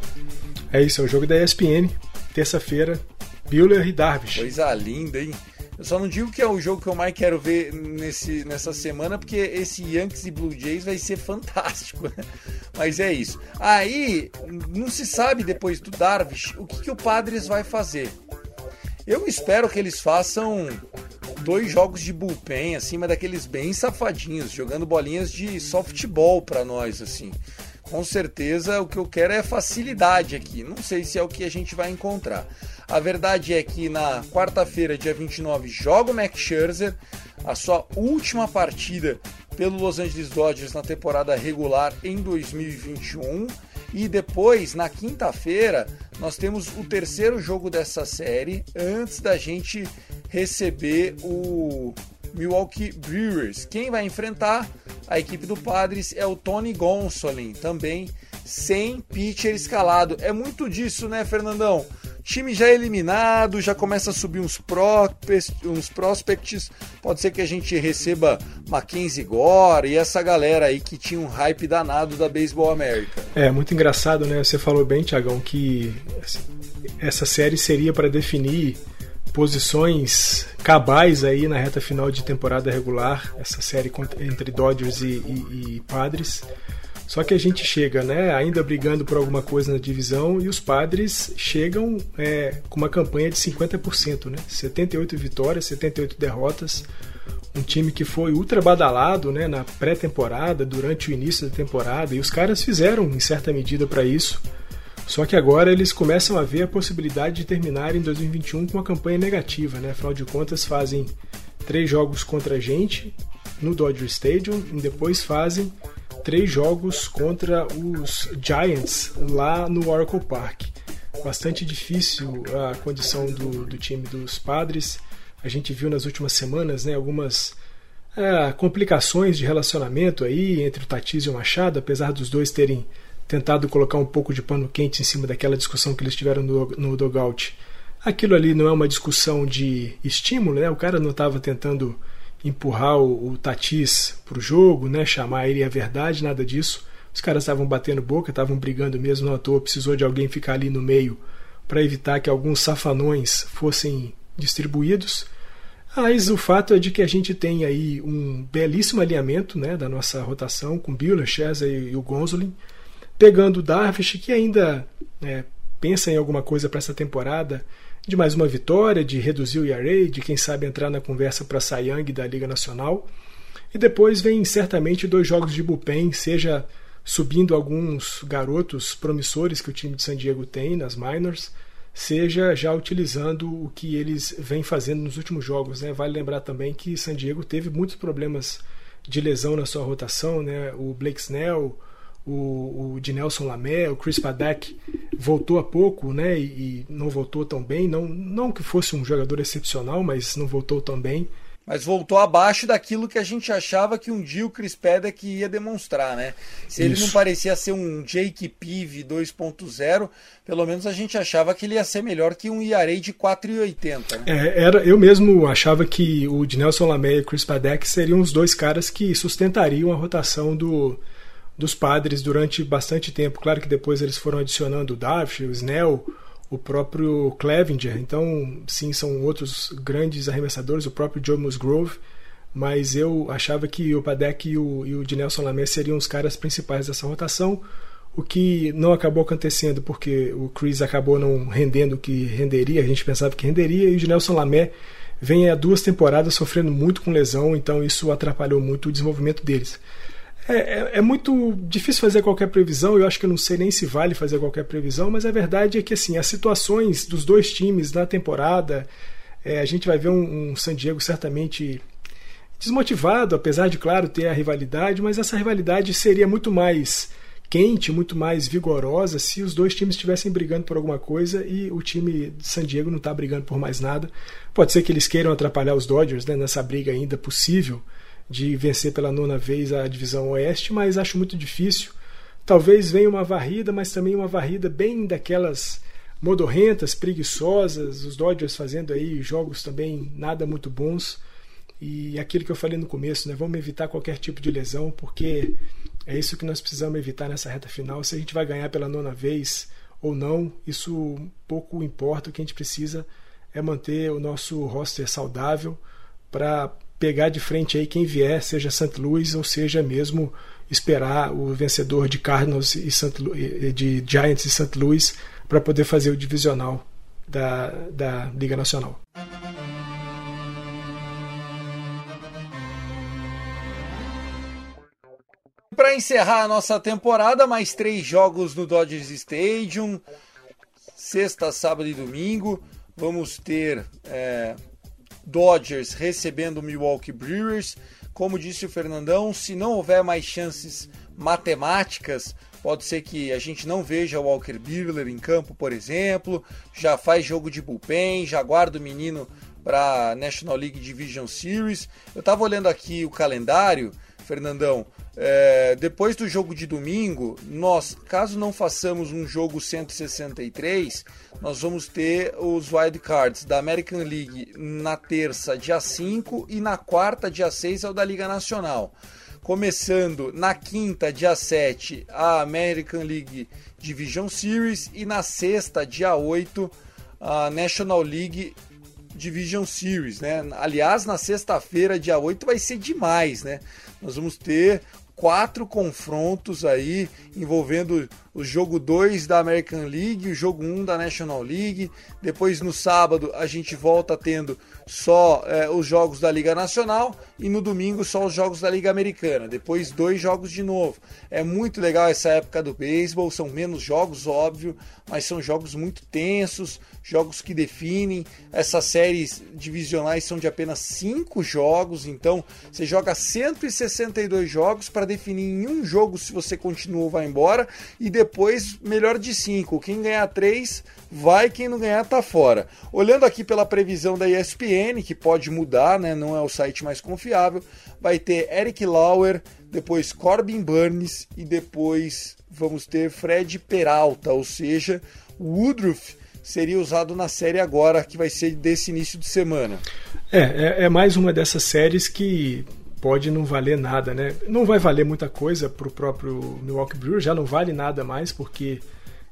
Speaker 2: É isso, é o jogo da ESPN, terça-feira, Buehler e Darvish.
Speaker 1: Coisa linda, hein? Eu só não digo que é o jogo que eu mais quero ver nesse, nessa semana, porque esse Yankees e Blue Jays vai ser <laughs> fantástico, né? Mas é isso. Aí, não se sabe depois do Darvish o que, que o Padres vai fazer. Eu espero que eles façam dois jogos de bullpen, assim, mas daqueles bem safadinhos, jogando bolinhas de softball para nós, assim. Com certeza o que eu quero é facilidade aqui. Não sei se é o que a gente vai encontrar. A verdade é que na quarta-feira, dia 29, joga o Max Scherzer, a sua última partida pelo Los Angeles Dodgers na temporada regular em 2021. E depois, na quinta-feira, nós temos o terceiro jogo dessa série antes da gente receber o Milwaukee Brewers. Quem vai enfrentar a equipe do Padres é o Tony Gonsolin, também sem pitcher escalado. É muito disso, né, Fernandão? Time já eliminado, já começa a subir uns, prospects, uns prospects. Pode ser que a gente receba Mackenzie Gore e essa galera aí que tinha um hype danado da Baseball América.
Speaker 2: É, muito engraçado, né? Você falou bem, Tiagão, que essa série seria para definir posições cabais aí na reta final de temporada regular, essa série entre Dodgers e, e, e Padres. Só que a gente chega, né, ainda brigando por alguma coisa na divisão e os padres chegam é, com uma campanha de 50%, né? 78 vitórias, 78 derrotas. Um time que foi ultra badalado né, na pré-temporada, durante o início da temporada, e os caras fizeram em certa medida para isso. Só que agora eles começam a ver a possibilidade de terminar em 2021 com uma campanha negativa, né? Afinal de contas, fazem três jogos contra a gente no Dodger Stadium e depois fazem três jogos contra os Giants lá no Oracle Park. Bastante difícil a condição do, do time dos Padres. A gente viu nas últimas semanas né, algumas é, complicações de relacionamento aí entre o Tatis e o Machado, apesar dos dois terem tentado colocar um pouco de pano quente em cima daquela discussão que eles tiveram no, no dogout. Aquilo ali não é uma discussão de estímulo, né? O cara não estava tentando empurrar o, o Tatis para o jogo, né, chamar ele a verdade, nada disso. Os caras estavam batendo boca, estavam brigando mesmo, não à toa, precisou de alguém ficar ali no meio para evitar que alguns safanões fossem distribuídos. Mas o fato é de que a gente tem aí um belíssimo alinhamento né, da nossa rotação com Buehler, Chesa e, e o Gonzolin, pegando o Darvish, que ainda é, pensa em alguma coisa para essa temporada, de mais uma vitória, de reduzir o ERA, de quem sabe entrar na conversa para a Young da Liga Nacional. E depois vem certamente dois jogos de bullpen, seja subindo alguns garotos promissores que o time de San Diego tem nas minors, seja já utilizando o que eles vêm fazendo nos últimos jogos. Né? Vale lembrar também que San Diego teve muitos problemas de lesão na sua rotação, né? o Blake Snell, o, o de Nelson Lamé, o Chris Paddock voltou há pouco, né? E, e, não voltou tão bem. Não, não que fosse um jogador excepcional, mas não voltou tão bem.
Speaker 1: Mas voltou abaixo daquilo que a gente achava que um dia o Chris Paddock ia demonstrar, né? Se ele Isso. não parecia ser um Jake Pive 2.0, pelo menos a gente achava que ele ia ser melhor que um ERA de 4,80. Né?
Speaker 2: É, era, eu mesmo achava que o de Nelson Lamé e o Chris Paddock seriam os dois caras que sustentariam a rotação do, dos padres durante bastante tempo. Claro que depois eles foram adicionando o Darvish, o Snell, o próprio Clevinger. Então, sim, são outros grandes arremessadores, o próprio Joe Musgrove. Mas eu achava que o Padek e o, e o de Nelson Lamé seriam os caras principais dessa rotação. O que não acabou acontecendo porque o Chris acabou não rendendo o que renderia, a gente pensava que renderia, e o de Nelson Lamé vem há duas temporadas sofrendo muito com lesão, então isso atrapalhou muito o desenvolvimento deles. É, é, é, muito difícil fazer qualquer previsão, eu acho que eu não sei nem se vale fazer qualquer previsão, mas a verdade é que assim, as situações dos dois times na temporada, é, a gente vai ver um, um San Diego certamente desmotivado, apesar de, claro, ter a rivalidade, mas essa rivalidade seria muito mais quente, muito mais vigorosa se os dois times estivessem brigando por alguma coisa e o time de San Diego não está brigando por mais nada. Pode ser que eles queiram atrapalhar os Dodgers né, nessa briga ainda possível de vencer pela nona vez a divisão Oeste, mas acho muito difícil. Talvez venha uma varrida, mas também uma varrida bem daquelas modorrentas, preguiçosas, os Dodgers fazendo aí jogos também nada muito bons. E aquilo que eu falei no começo, né? Vamos evitar qualquer tipo de lesão, porque é isso que nós precisamos evitar nessa reta final. Se a gente vai ganhar pela nona vez ou não, isso pouco importa. O que a gente precisa é manter o nosso roster saudável para pegar de frente aí quem vier, seja St. Louis ou seja mesmo esperar o vencedor de Cardinals e St. de Giants e St. Louis para poder fazer o divisional da, da Liga Nacional.
Speaker 1: Para encerrar a nossa temporada, mais três jogos no Dodgers Stadium, sexta, sábado e domingo. Vamos ter é, Dodgers recebendo o Milwaukee Brewers. Como disse o Fernandão, se não houver mais chances matemáticas, pode ser que a gente não veja o Walker Buehler em campo, por exemplo. Já faz jogo de bullpen, já guarda o menino para National League Division Series. Eu estava olhando aqui o calendário, Fernandão. É, depois do jogo de domingo, nós, caso não façamos um jogo 163, nós vamos ter os wild cards da American League na terça, dia 5, e na quarta, dia 6, é o da Liga Nacional. Começando na quinta, dia 7, a American League Division Series, e na sexta, dia 8, a National League Division Series, né? Aliás, na sexta-feira, dia 8, vai ser demais, né? Nós vamos ter quatro confrontos aí envolvendo o jogo 2 da American League, o jogo 1 um da National League. Depois no sábado a gente volta tendo só é, os jogos da Liga Nacional e no domingo só os jogos da Liga Americana. Depois dois jogos de novo. É muito legal essa época do beisebol, são menos jogos, óbvio, mas são jogos muito tensos, jogos que definem. Essas séries divisionais são de apenas cinco jogos, então você joga 162 jogos para definir em um jogo se você continua ou vai embora e depois melhor de cinco. Quem ganhar três vai, quem não ganhar tá fora. Olhando aqui pela previsão da ESPN, que pode mudar, né? Não é o site mais confiável, vai ter Eric Lauer, depois Corbin Burns e depois vamos ter Fred Peralta, ou seja, Woodruff seria usado na série agora, que vai ser desse início de semana.
Speaker 2: É, é, é mais uma dessas séries que pode não valer nada, né? Não vai valer muita coisa para o próprio Milwaukee Brewers, já não vale nada mais, porque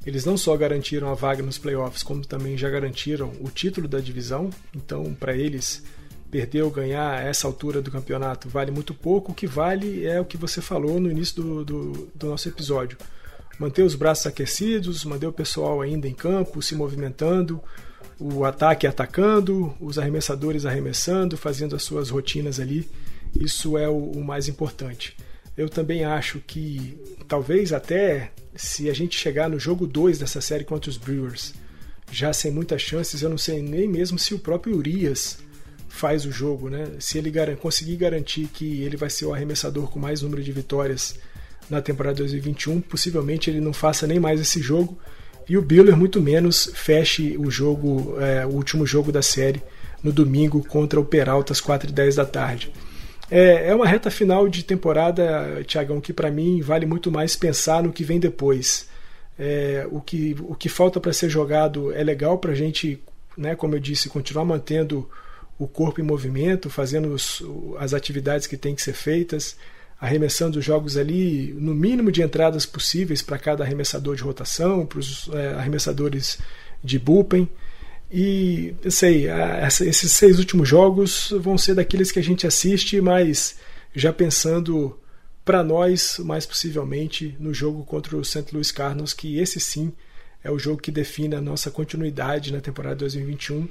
Speaker 2: eles não só garantiram a vaga nos playoffs, como também já garantiram o título da divisão. Então, para eles, perder ou ganhar a essa altura do campeonato vale muito pouco. O que vale é o que você falou no início do, do, do nosso episódio. Manter os braços aquecidos, manter o pessoal ainda em campo, se movimentando, o ataque atacando, os arremessadores arremessando, fazendo as suas rotinas ali isso é o, o mais importante. Eu também acho que talvez até se a gente chegar no jogo 2 dessa série contra os Brewers, já sem muitas chances, eu não sei nem mesmo se o próprio Urias faz o jogo, né? Se ele gar conseguir garantir que ele vai ser o arremessador com mais número de vitórias na temporada 2021, possivelmente ele não faça nem mais esse jogo e o Biller muito menos feche o jogo, é, o último jogo da série no domingo contra o Peralta às 4 e 10 da tarde. É, é uma reta final de temporada, Tiagão, que para mim vale muito mais pensar no que vem depois. É, o, que, o que falta para ser jogado é legal para a gente, né, como eu disse, continuar mantendo o corpo em movimento, fazendo os, as atividades que têm que ser feitas, arremessando os jogos ali no mínimo de entradas possíveis para cada arremessador de rotação, para os é, arremessadores de bullpen. E sei, esses seis últimos jogos vão ser daqueles que a gente assiste, mas já pensando para nós, mais possivelmente, no jogo contra o St. Louis Cardinals, que esse sim é o jogo que define a nossa continuidade na temporada 2021.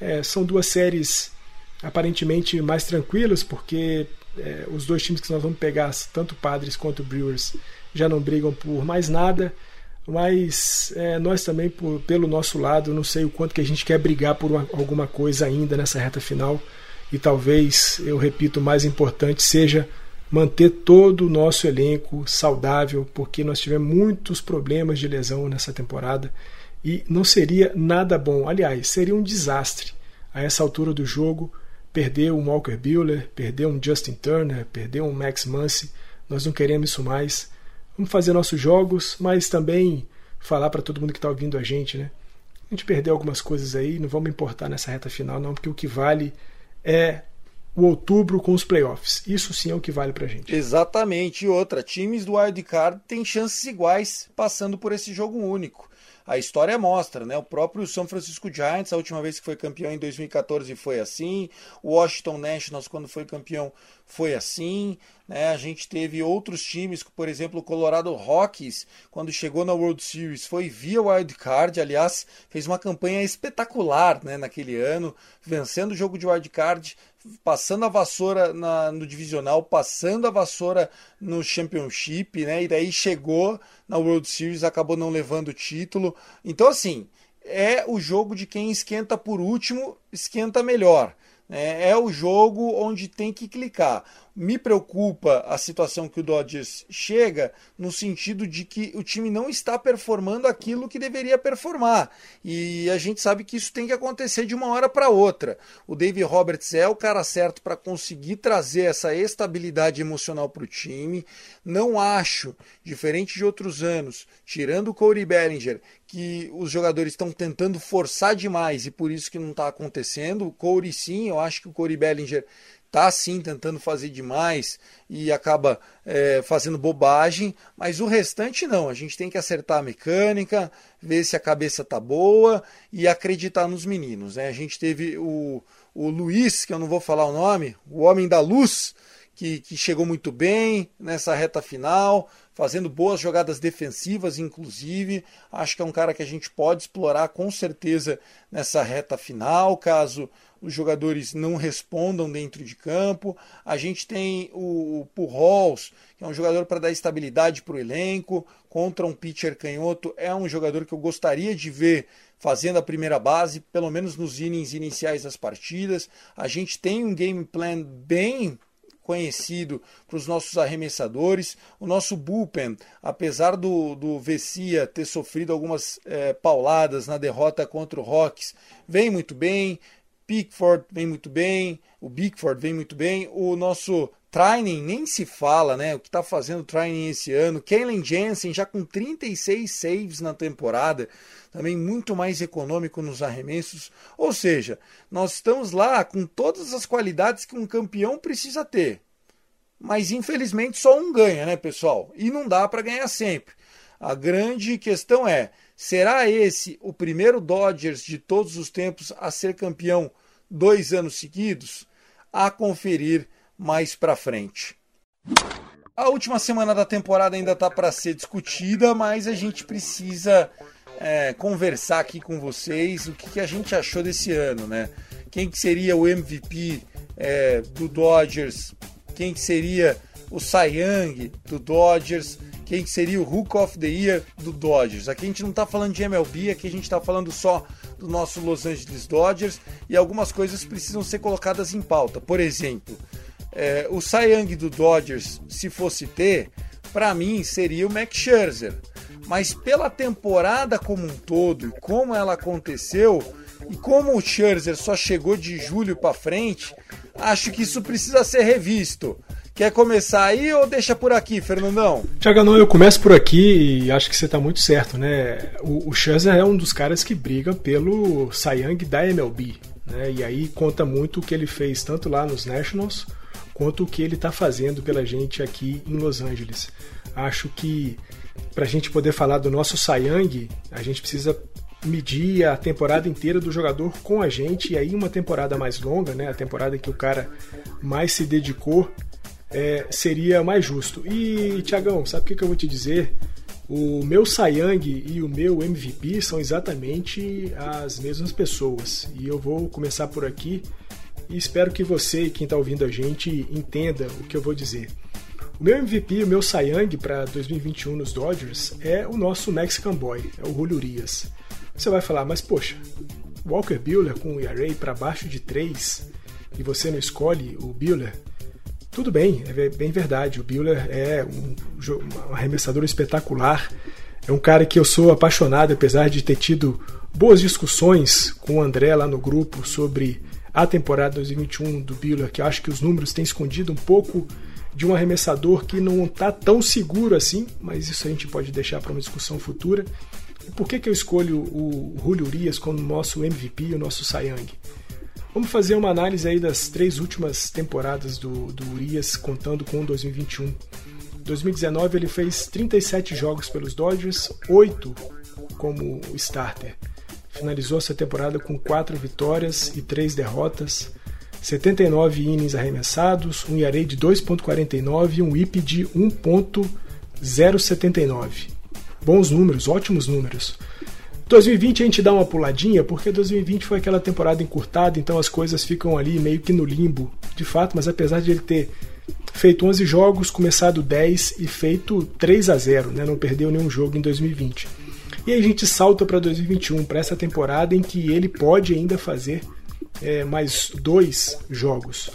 Speaker 2: É, são duas séries aparentemente mais tranquilas, porque é, os dois times que nós vamos pegar, tanto Padres quanto Brewers, já não brigam por mais nada mas é, nós também, por, pelo nosso lado, não sei o quanto que a gente quer brigar por uma, alguma coisa ainda nessa reta final. E talvez, eu repito, o mais importante seja manter todo o nosso elenco saudável, porque nós tivemos muitos problemas de lesão nessa temporada e não seria nada bom. Aliás, seria um desastre a essa altura do jogo perder um Walker Buehler, perder um Justin Turner, perder um Max Muncy. Nós não queremos isso mais. Vamos fazer nossos jogos, mas também falar para todo mundo que está ouvindo a gente, né? A gente perdeu algumas coisas aí, não vamos importar nessa reta final, não, porque o que vale é o outubro com os playoffs. Isso sim é o que vale pra gente.
Speaker 1: Exatamente. E outra, times do Wild Card têm chances iguais passando por esse jogo único a história mostra, né? O próprio São Francisco Giants, a última vez que foi campeão em 2014 foi assim, o Washington Nationals quando foi campeão foi assim, né? A gente teve outros times, por exemplo, o Colorado Rockies, quando chegou na World Series, foi via wild card, aliás, fez uma campanha espetacular, né, naquele ano, vencendo o jogo de wild card, passando a vassoura na, no divisional, passando a vassoura no championship, né? E daí chegou na World Series, acabou não levando o título. Então, assim, é o jogo de quem esquenta por último, esquenta melhor. É, é o jogo onde tem que clicar. Me preocupa a situação que o Dodgers chega no sentido de que o time não está performando aquilo que deveria performar. E a gente sabe que isso tem que acontecer de uma hora para outra. O Dave Roberts é o cara certo para conseguir trazer essa estabilidade emocional para o time. Não acho, diferente de outros anos, tirando o Corey Bellinger, que os jogadores estão tentando forçar demais e por isso que não está acontecendo. O Corey sim, eu acho que o Corey Bellinger tá sim tentando fazer demais e acaba é, fazendo bobagem, mas o restante não. A gente tem que acertar a mecânica, ver se a cabeça tá boa e acreditar nos meninos. Né? A gente teve o, o Luiz, que eu não vou falar o nome, o homem da luz, que, que chegou muito bem nessa reta final, fazendo boas jogadas defensivas, inclusive. Acho que é um cara que a gente pode explorar com certeza nessa reta final, caso os jogadores não respondam dentro de campo. A gente tem o, Pujols, que é um jogador para dar estabilidade para o elenco, contra um pitcher canhoto. É um jogador que eu gostaria de ver fazendo a primeira base, pelo menos nos innings iniciais das partidas. A gente tem um game plan bem conhecido para os nossos arremessadores. O nosso bullpen, apesar do, do Vessia ter sofrido algumas é, pauladas na derrota contra o Rocks, vem muito bem. Pickford vem muito bem, o Bickford vem muito bem, o nosso Training nem se fala, né? O que está fazendo o Training esse ano. Kellen Jensen já com 36 saves na temporada, também muito mais econômico nos arremessos. Ou seja, nós estamos lá com todas as qualidades que um campeão precisa ter. Mas infelizmente só um ganha, né, pessoal? E não dá para ganhar sempre. A grande questão é: será esse o primeiro Dodgers de todos os tempos a ser campeão dois anos seguidos? A conferir mais para frente. A última semana da temporada ainda está para ser discutida, mas a gente precisa é, conversar aqui com vocês o que, que, a gente achou desse ano, né? Quem que seria o MVP é, do Dodgers? Quem que seria o Cy Young do Dodgers? Quem que seria o Hook of the Year do Dodgers? Aqui a gente não está falando de MLB, aqui a gente está falando só do nosso Los Angeles Dodgers e algumas coisas precisam ser colocadas em pauta. Por exemplo, é, o Cy Young do Dodgers, se fosse ter, para mim seria o Max Scherzer. Mas pela temporada como um todo e como ela aconteceu, e como o Scherzer só chegou de julho para frente, acho que isso precisa ser revisto. Quer começar aí ou deixa por aqui, Fernandão?
Speaker 2: Tiago, eu começo por aqui e acho que você está muito certo, né? O, o Scherzer é um dos caras que briga pelo Young da MLB, né? E aí conta muito o que ele fez tanto lá nos Nationals quanto o que ele está fazendo pela gente aqui em Los Angeles. Acho que para a gente poder falar do nosso Sayang, a gente precisa medir a temporada inteira do jogador com a gente e aí uma temporada mais longa, né, a temporada que o cara mais se dedicou, é, seria mais justo. E Tiagão, sabe o que, que eu vou te dizer? O meu Sayang e o meu MVP são exatamente as mesmas pessoas. E eu vou começar por aqui e espero que você e quem está ouvindo a gente entenda o que eu vou dizer. O meu MVP, o meu Sayang para 2021 nos Dodgers é o nosso Mexican Boy, é o Julio Urias. Você vai falar, mas poxa, Walker Buehler com o ERA para baixo de 3 e você não escolhe o Buehler? Tudo bem, é bem verdade. O Buehler é um, um arremessador espetacular. É um cara que eu sou apaixonado, apesar de ter tido boas discussões com o André lá no grupo sobre a temporada 2021 do Biller, que acho que os números têm escondido um pouco de um arremessador que não está tão seguro assim, mas isso a gente pode deixar para uma discussão futura. Por que, que eu escolho o Julio Urias como nosso MVP o nosso Sayang? Vamos fazer uma análise aí das três últimas temporadas do, do Urias, contando com 2021. 2019 ele fez 37 jogos pelos Dodgers, 8 como starter. Finalizou essa temporada com 4 vitórias e 3 derrotas, 79 innings arremessados, um ERA de 2.49 e um IP de 1.079. Bons números, ótimos números. 2020 a gente dá uma puladinha, porque 2020 foi aquela temporada encurtada, então as coisas ficam ali meio que no limbo, de fato, mas apesar de ele ter feito 11 jogos, começado 10 e feito 3 a 0, né? não perdeu nenhum jogo em 2020. E aí a gente salta para 2021, para essa temporada em que ele pode ainda fazer é, mais dois jogos.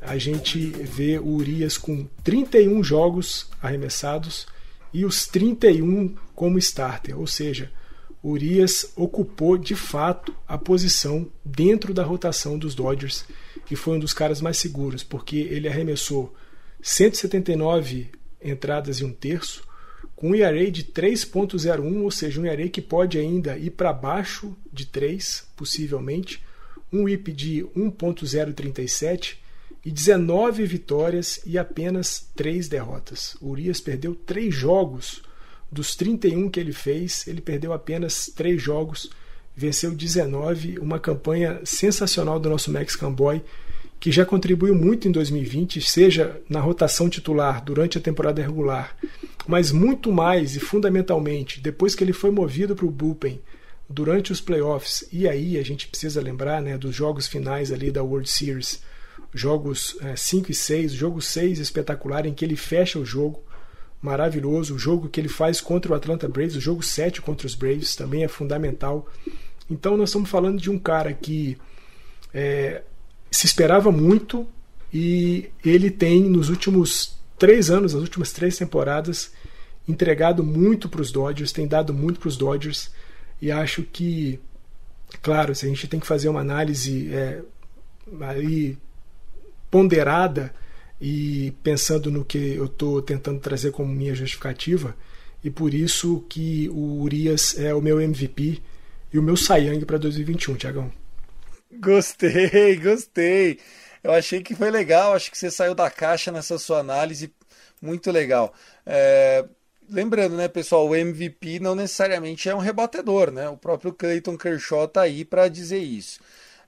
Speaker 2: A gente vê o Urias com 31 jogos arremessados e os 31 como starter, ou seja, Urias ocupou de fato a posição dentro da rotação dos Dodgers e foi um dos caras mais seguros, porque ele arremessou 179 entradas e um terço, com um ERA de 3.01, ou seja, um ERA que pode ainda ir para baixo de 3, possivelmente, um IP de 1.037 e 19 vitórias e apenas 3 derrotas. O Urias perdeu 3 jogos dos 31 que ele fez, ele perdeu apenas 3 jogos, venceu 19, uma campanha sensacional do nosso Mexican Boy, que já contribuiu muito em 2020, seja na rotação titular durante a temporada regular, mas muito mais e fundamentalmente depois que ele foi movido para o bullpen durante os playoffs. E aí a gente precisa lembrar né, dos jogos finais ali da World Series, jogos 5 é, e 6, jogo 6 espetacular em que ele fecha o jogo maravilhoso. O jogo que ele faz contra o Atlanta Braves, o jogo 7 contra os Braves, também é fundamental. Então nós estamos falando de um cara que é, se esperava muito e ele tem nos últimos três anos, nas últimas três temporadas, entregado muito para os Dodgers, tem dado muito para os Dodgers e acho que, claro, se a gente tem que fazer uma análise é, aí ponderada e pensando no que eu estou tentando trazer como minha justificativa, e por isso que o Urias é o meu MVP e o meu Sayang para 2021, Tiagão.
Speaker 1: Gostei, gostei. Eu achei que foi legal, acho que você saiu da caixa nessa sua análise, muito legal. É, lembrando, né, pessoal, o MVP não necessariamente é um rebatedor, né? O próprio Clayton Kershaw tá aí para dizer isso.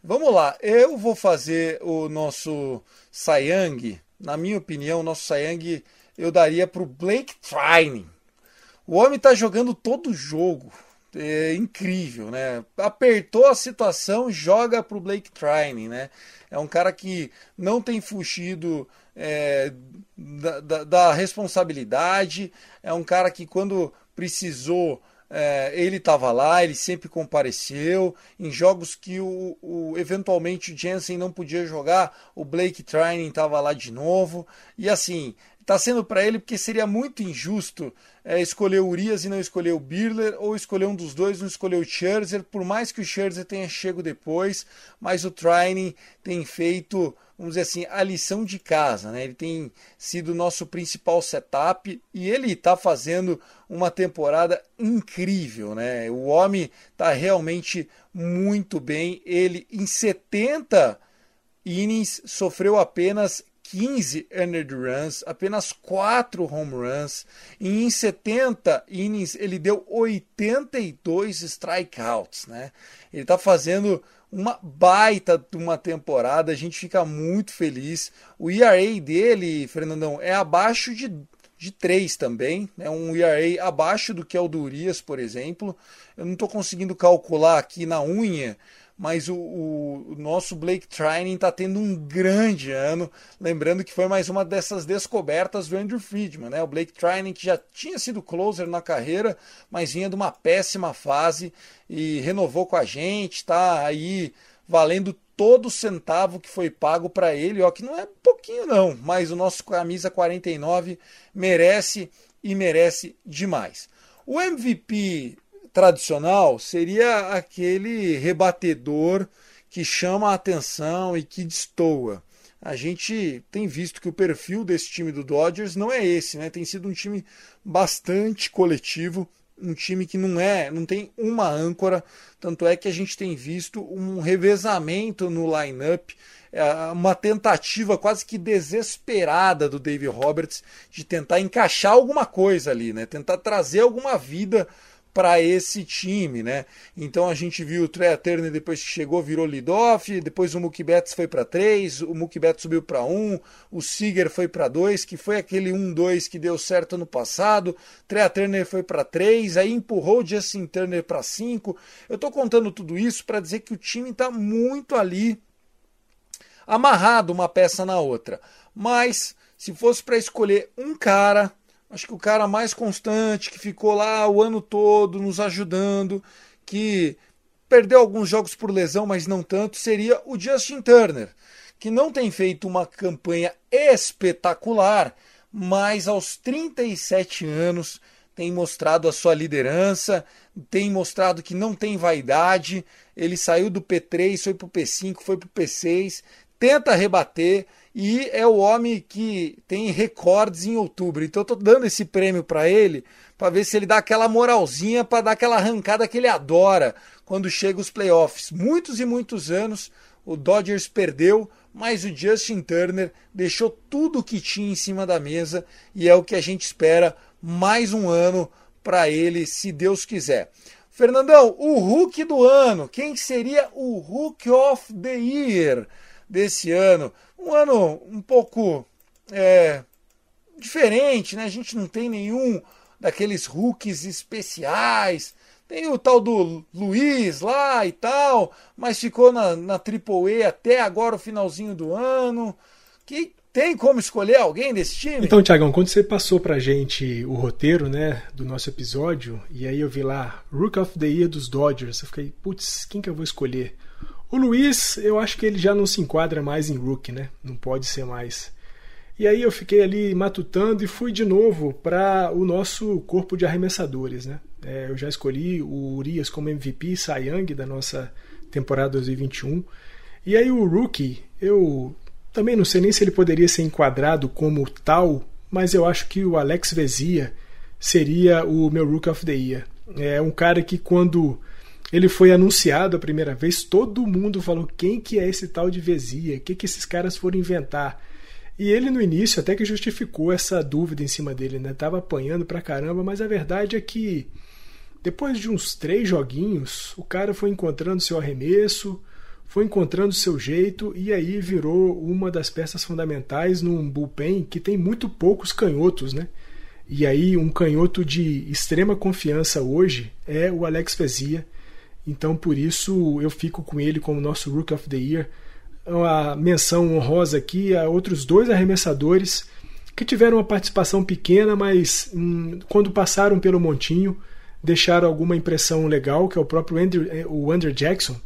Speaker 1: Vamos lá, eu vou fazer o nosso Sayang na minha opinião, o nosso Sayang eu daria para o Blake Trine. O homem está jogando todo jogo. É incrível, né? Apertou a situação, joga para o Blake Trine, né? É um cara que não tem fugido é, da, da, da responsabilidade. É um cara que quando precisou é, ele estava lá, ele sempre compareceu. Em jogos que o, o eventualmente o Jensen não podia jogar, o Blake Trining estava lá de novo. E assim, está sendo para ele porque seria muito injusto é, escolher o Urias e não escolher o Birler, ou escolher um dos dois, não escolher o Scherzer, por mais que o Scherzer tenha chego depois, mas o Trining tem feito vamos dizer assim, a lição de casa. Né? Ele tem sido o nosso principal setup e ele está fazendo uma temporada incrível. Né? O homem está realmente muito bem. Ele, em 70 innings, sofreu apenas 15 earned runs, apenas 4 home runs, e em 70 innings ele deu 82 strikeouts, né? Ele está fazendo uma baita de uma temporada, a gente fica muito feliz. O ERA dele, Fernandão, é abaixo de, de 3 também, é né? um ERA abaixo do que é o do Urias, por exemplo. Eu não estou conseguindo calcular aqui na unha, mas o, o, nosso Blake Trining está tendo um grande ano. Lembrando que foi mais uma dessas descobertas do Andrew Friedman, né? O Blake Trining que já tinha sido closer na carreira, mas vinha de uma péssima fase e renovou com a gente, está aí valendo todo centavo que foi pago para ele, ó, que não é pouquinho não, mas o nosso camisa 49 merece e merece demais. O MVP tradicional seria aquele rebatedor que chama a atenção e que destoa. A gente tem visto que o perfil desse time do Dodgers não é esse, né? Tem sido um time bastante coletivo, um time que não é, não tem uma âncora, tanto é que a gente tem visto um revezamento no lineup, é, uma tentativa quase que desesperada do Dave Roberts de tentar encaixar alguma coisa ali, né? Tentar trazer alguma vida para esse time, né? Então a gente viu o Trey Turner depois que chegou virou lead-off, depois o Mookie Betts foi para 3, o Mookie Betts subiu para 1, o Seager foi para 2, que foi aquele 1-2 que deu certo no passado, Trey Turner foi para 3, aí empurrou o Justin Turner para 5. Eu tô contando tudo isso para dizer que o time está muito ali amarrado uma peça na outra. Mas se fosse para escolher um cara Acho que o cara mais constante, que ficou lá o ano todo nos ajudando, que perdeu alguns jogos por lesão, mas não tanto, seria o Justin Turner, que não tem feito uma campanha espetacular, mas aos 37 anos tem mostrado a sua liderança, tem mostrado que não tem vaidade. Ele saiu do P3, foi para o P5, foi para o P6, tenta rebater e é o homem que tem recordes em outubro. Então eu tô dando esse prêmio para ele para ver se ele dá aquela moralzinha, para dar aquela arrancada que ele adora quando chega os playoffs. Muitos e muitos anos o Dodgers perdeu, mas o Justin Turner deixou tudo o que tinha em cima da mesa e é o que a gente espera mais um ano para ele, se Deus quiser. Fernandão, o Hulk do ano, quem seria o Hulk of the Year? desse ano. Um ano um pouco é, diferente, né? A gente não tem nenhum daqueles rookies especiais. Tem o tal do Luiz lá e tal, mas ficou na, na AAA até agora o finalzinho do ano. Que tem como escolher alguém desse time?
Speaker 2: Então, Tiagão, quando você passou pra gente o roteiro, né, do nosso episódio, e aí eu vi lá, Rook of the Year dos Dodgers, eu fiquei, putz, quem que eu vou escolher? O Luiz, eu acho que ele já não se enquadra mais em Rook, né? Não pode ser mais. E aí eu fiquei ali matutando e fui de novo para o nosso corpo de arremessadores, né? É, eu já escolhi o Urias como MVP Young da nossa temporada 2021. E aí o Rookie, eu também não sei nem se ele poderia ser enquadrado como tal, mas eu acho que o Alex Vezia seria o meu Rookie of the Year. É um cara que quando ele foi anunciado a primeira vez, todo mundo falou quem que é esse tal de Vezia, o que, que esses caras foram inventar. E ele no início até que justificou essa dúvida em cima dele, né? Tava apanhando pra caramba, mas a verdade é que depois de uns três joguinhos, o cara foi encontrando seu arremesso, foi encontrando seu jeito e aí virou uma das peças fundamentais num bullpen que tem muito poucos canhotos, né? E aí um canhoto de extrema confiança hoje é o Alex Vezia então, por isso, eu fico com ele como nosso Rook of the Year. Uma menção honrosa aqui a outros dois arremessadores que tiveram uma participação pequena, mas hum, quando passaram pelo montinho, deixaram alguma impressão legal, que é o próprio Andrew, eh, o Andrew Jackson,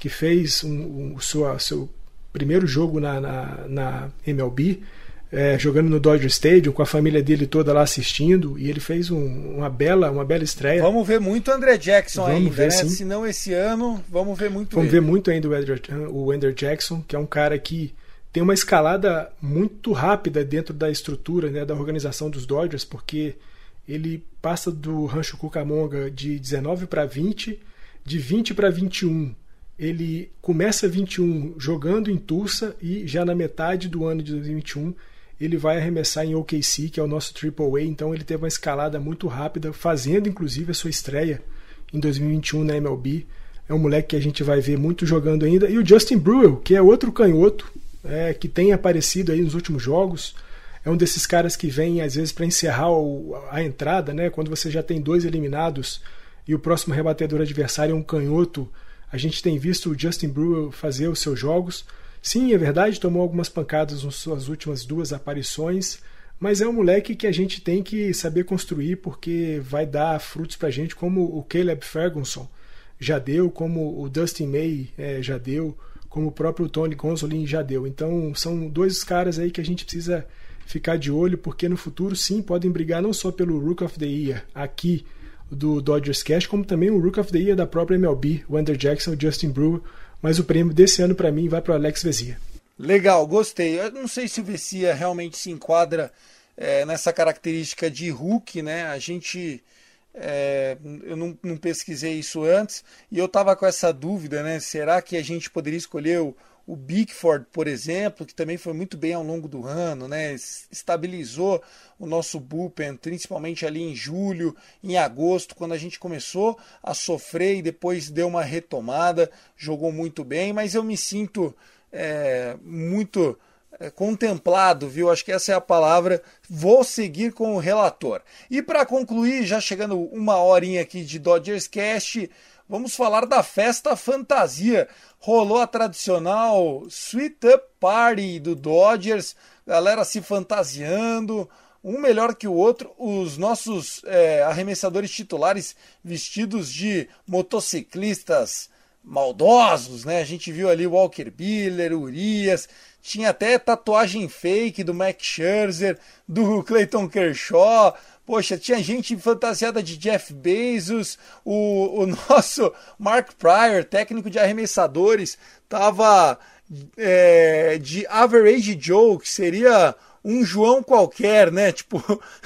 Speaker 2: que fez um, um seu primeiro jogo na, na, na MLB é, jogando no Dodger Stadium com a família dele toda lá assistindo e ele fez um, uma bela uma bela estreia.
Speaker 1: Vamos ver muito André Jackson vamos ainda, ver, né? Se não esse ano, vamos ver muito.
Speaker 2: Vamos ele. ver muito ainda o Andrew, o Andrew Jackson, que é um cara que tem uma escalada muito rápida dentro da estrutura, né, da organização dos Dodgers, porque ele passa do Rancho Cucamonga de 19 para 20, de 20 para 21 ele começa 21 jogando em Tulsa e já na metade do ano de 2021 ele vai arremessar em OKC, que é o nosso Triple A, então ele teve uma escalada muito rápida, fazendo inclusive a sua estreia em 2021 na MLB. É um moleque que a gente vai ver muito jogando ainda. E o Justin Brewell, que é outro canhoto, é, que tem aparecido aí nos últimos jogos. É um desses caras que vem, às vezes, para encerrar o, a entrada, né? quando você já tem dois eliminados e o próximo rebatedor adversário é um canhoto. A gente tem visto o Justin Brewell fazer os seus jogos. Sim, é verdade, tomou algumas pancadas nas suas últimas duas aparições, mas é um moleque que a gente tem que saber construir porque vai dar frutos pra gente, como o Caleb Ferguson já deu, como o Dustin May é, já deu, como o próprio Tony Gonsolin já deu. Então são dois caras aí que a gente precisa ficar de olho, porque no futuro sim podem brigar não só pelo Rook of the Year aqui do Dodgers Cash, como também o Rook of the Year da própria MLB, o Andrew Jackson, Justin Brewer, mas o prêmio desse ano para mim vai para o Alex Vezia.
Speaker 1: Legal, gostei. Eu não sei se o Vezia realmente se enquadra é, nessa característica de Hulk, né? A gente. É, eu não, não, pesquisei isso antes e eu estava com essa dúvida, né? Será que a gente poderia escolher o, o Bickford, por exemplo, que também foi muito bem ao longo do ano, né? Estabilizou o nosso bullpen, principalmente ali em julho, em agosto, quando a gente começou a sofrer e depois deu uma retomada, jogou muito bem, mas eu me sinto é, muito é, contemplado, viu? Acho que essa é a palavra. Vou seguir com o relator. E para concluir, já chegando uma horinha aqui de Dodgers Cast, vamos falar da festa fantasia. Rolou a tradicional Sweet Up Party do Dodgers, galera se fantasiando, um melhor que o outro. Os nossos é, arremessadores titulares vestidos de motociclistas maldosos, né? A gente viu ali Walker Buehler, Urias, tinha até tatuagem fake do Max Scherzer, do Clayton Kershaw. Poxa, tinha gente fantasiada de Jeff Bezos, o, o <laughs> nosso Mark Pryor, técnico de arremessadores, tava é, de Average Joe, que seria um João qualquer, né? Tipo,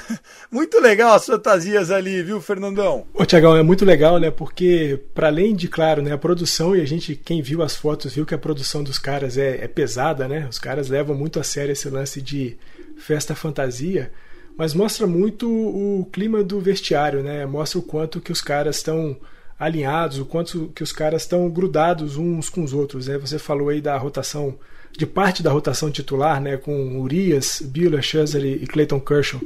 Speaker 1: <laughs> muito legal as fantasias ali, viu, Fernandão?
Speaker 2: Ô, Tiagão, é muito legal, né? Porque, para além de, claro, né, a produção, e a gente, quem viu as fotos, viu que a produção dos caras é, é pesada, né? Os caras levam muito a sério esse lance de festa fantasia, mas mostra muito o clima do vestiário, né? Mostra o quanto que os caras estão alinhados, o quanto que os caras estão grudados uns com os outros. Né? Você falou aí da rotação de parte da rotação titular, né, com Urias, Buehler, Scherzer e Clayton Kershaw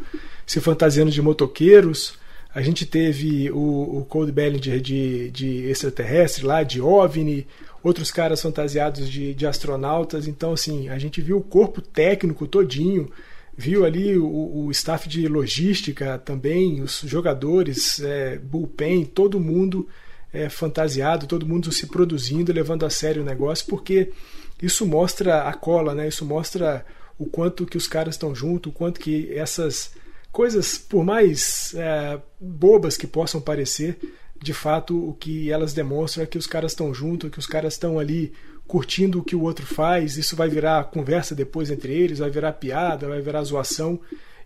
Speaker 2: se fantasiando de motoqueiros. A gente teve o, o Cody Bellinger de, de extraterrestre lá, de OVNI, outros caras fantasiados de, de astronautas. Então, assim, a gente viu o corpo técnico todinho, viu ali o, o staff de logística também, os jogadores, é, bullpen, todo mundo é, fantasiado, todo mundo se produzindo, levando a sério o negócio, porque isso mostra a cola, né? Isso mostra o quanto que os caras estão juntos, o quanto que essas coisas, por mais é, bobas que possam parecer, de fato o que elas demonstram é que os caras estão juntos, que os caras estão ali curtindo o que o outro faz. Isso vai virar conversa depois entre eles, vai virar piada, vai virar zoação.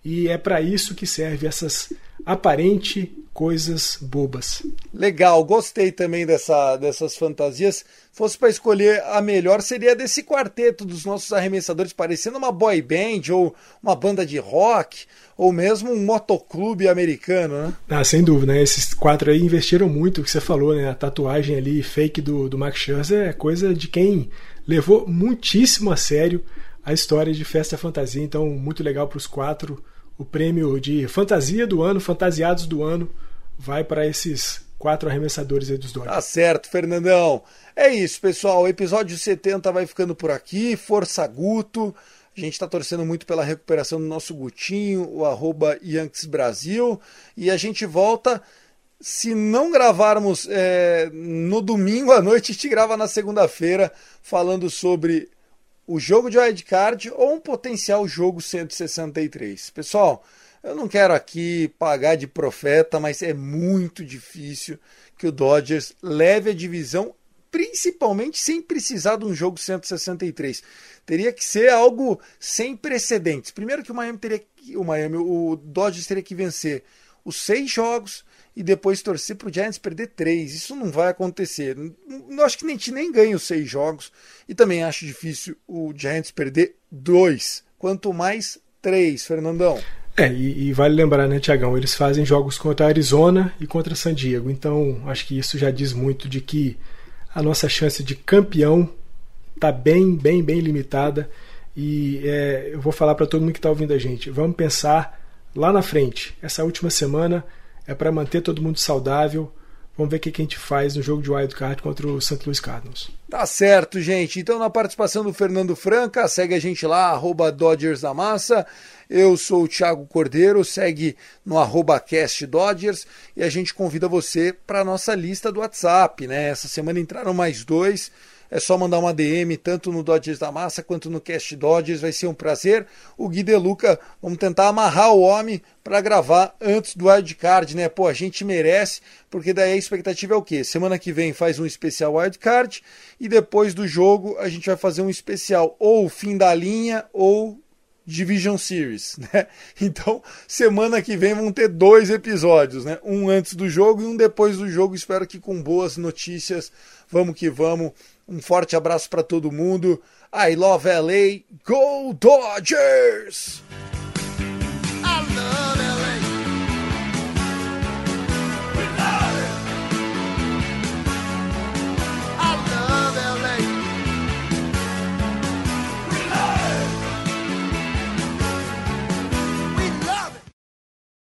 Speaker 2: E é para isso que serve essas aparente coisas bobas.
Speaker 1: Legal, gostei também dessa, dessas fantasias. Fosse para escolher a melhor, seria desse quarteto dos nossos arremessadores, parecendo uma boy band ou uma banda de rock, ou mesmo um motoclube americano, né?
Speaker 2: Ah, sem dúvida, né? Esses quatro aí investiram muito, o que você falou, né? A tatuagem ali fake do, do Max Scherzer é coisa de quem levou muitíssimo a sério a história de Festa Fantasia, então muito legal para os quatro o prêmio de fantasia do ano, fantasiados do ano, vai para esses quatro arremessadores aí dos Dodgers.
Speaker 1: Tá certo, Fernandão. É isso, pessoal. O episódio 70 vai ficando por aqui. Força Guto. A gente está torcendo muito pela recuperação do nosso Gutinho, o arroba Yankees Brasil. E a gente volta. Se não gravarmos é, no domingo à noite, a gente grava na segunda-feira falando sobre o jogo de wildcard ou um potencial jogo 163. Pessoal, eu não quero aqui pagar de profeta, mas é muito difícil que o Dodgers leve a divisão, principalmente sem precisar de um jogo 163. Teria que ser algo sem precedentes. Primeiro que o Miami teria que, o Miami, o Dodgers teria que vencer os seis jogos e depois torcer para o Giants perder três. Isso não vai acontecer. Eu acho que nem, nem ganha os seis jogos e também acho difícil o Giants perder dois. Quanto mais três, Fernandão.
Speaker 2: É, e, e, vale lembrar, né, Tiagão? Eles fazem jogos contra Arizona e contra San Diego. Então, acho que isso já diz muito de que a nossa chance de campeão está bem, bem, bem limitada. E é, eu vou falar para todo mundo que está ouvindo a gente: vamos pensar lá na frente. Essa última semana é para manter todo mundo saudável. Vamos ver o que a gente faz no jogo de wild card contra o St. Louis Cardinals.
Speaker 1: Tá certo, gente. Então, na participação do Fernando Franca, segue a gente lá, arroba Dodgers da Massa. Eu sou o Thiago Cordeiro, segue no arroba Cast Dodgers e a gente convida você para a nossa lista do WhatsApp. Né? Essa semana entraram mais dois é só mandar uma DM tanto no Dodgers da Massa quanto no Cast Dodgers, vai ser um prazer. O Gui Deluca, vamos tentar amarrar o homem para gravar antes do wildcard, né? Pô, a gente merece, porque daí a expectativa é o quê? Semana que vem faz um especial wildcard e depois do jogo a gente vai fazer um especial ou fim da linha ou Division Series, <laughs> né? Então, semana que vem vão ter dois episódios, né? Um antes do jogo e um depois do jogo. Espero que com boas notícias. Vamos que vamos. Um forte abraço para todo mundo. I love LA. Go Dodgers! I love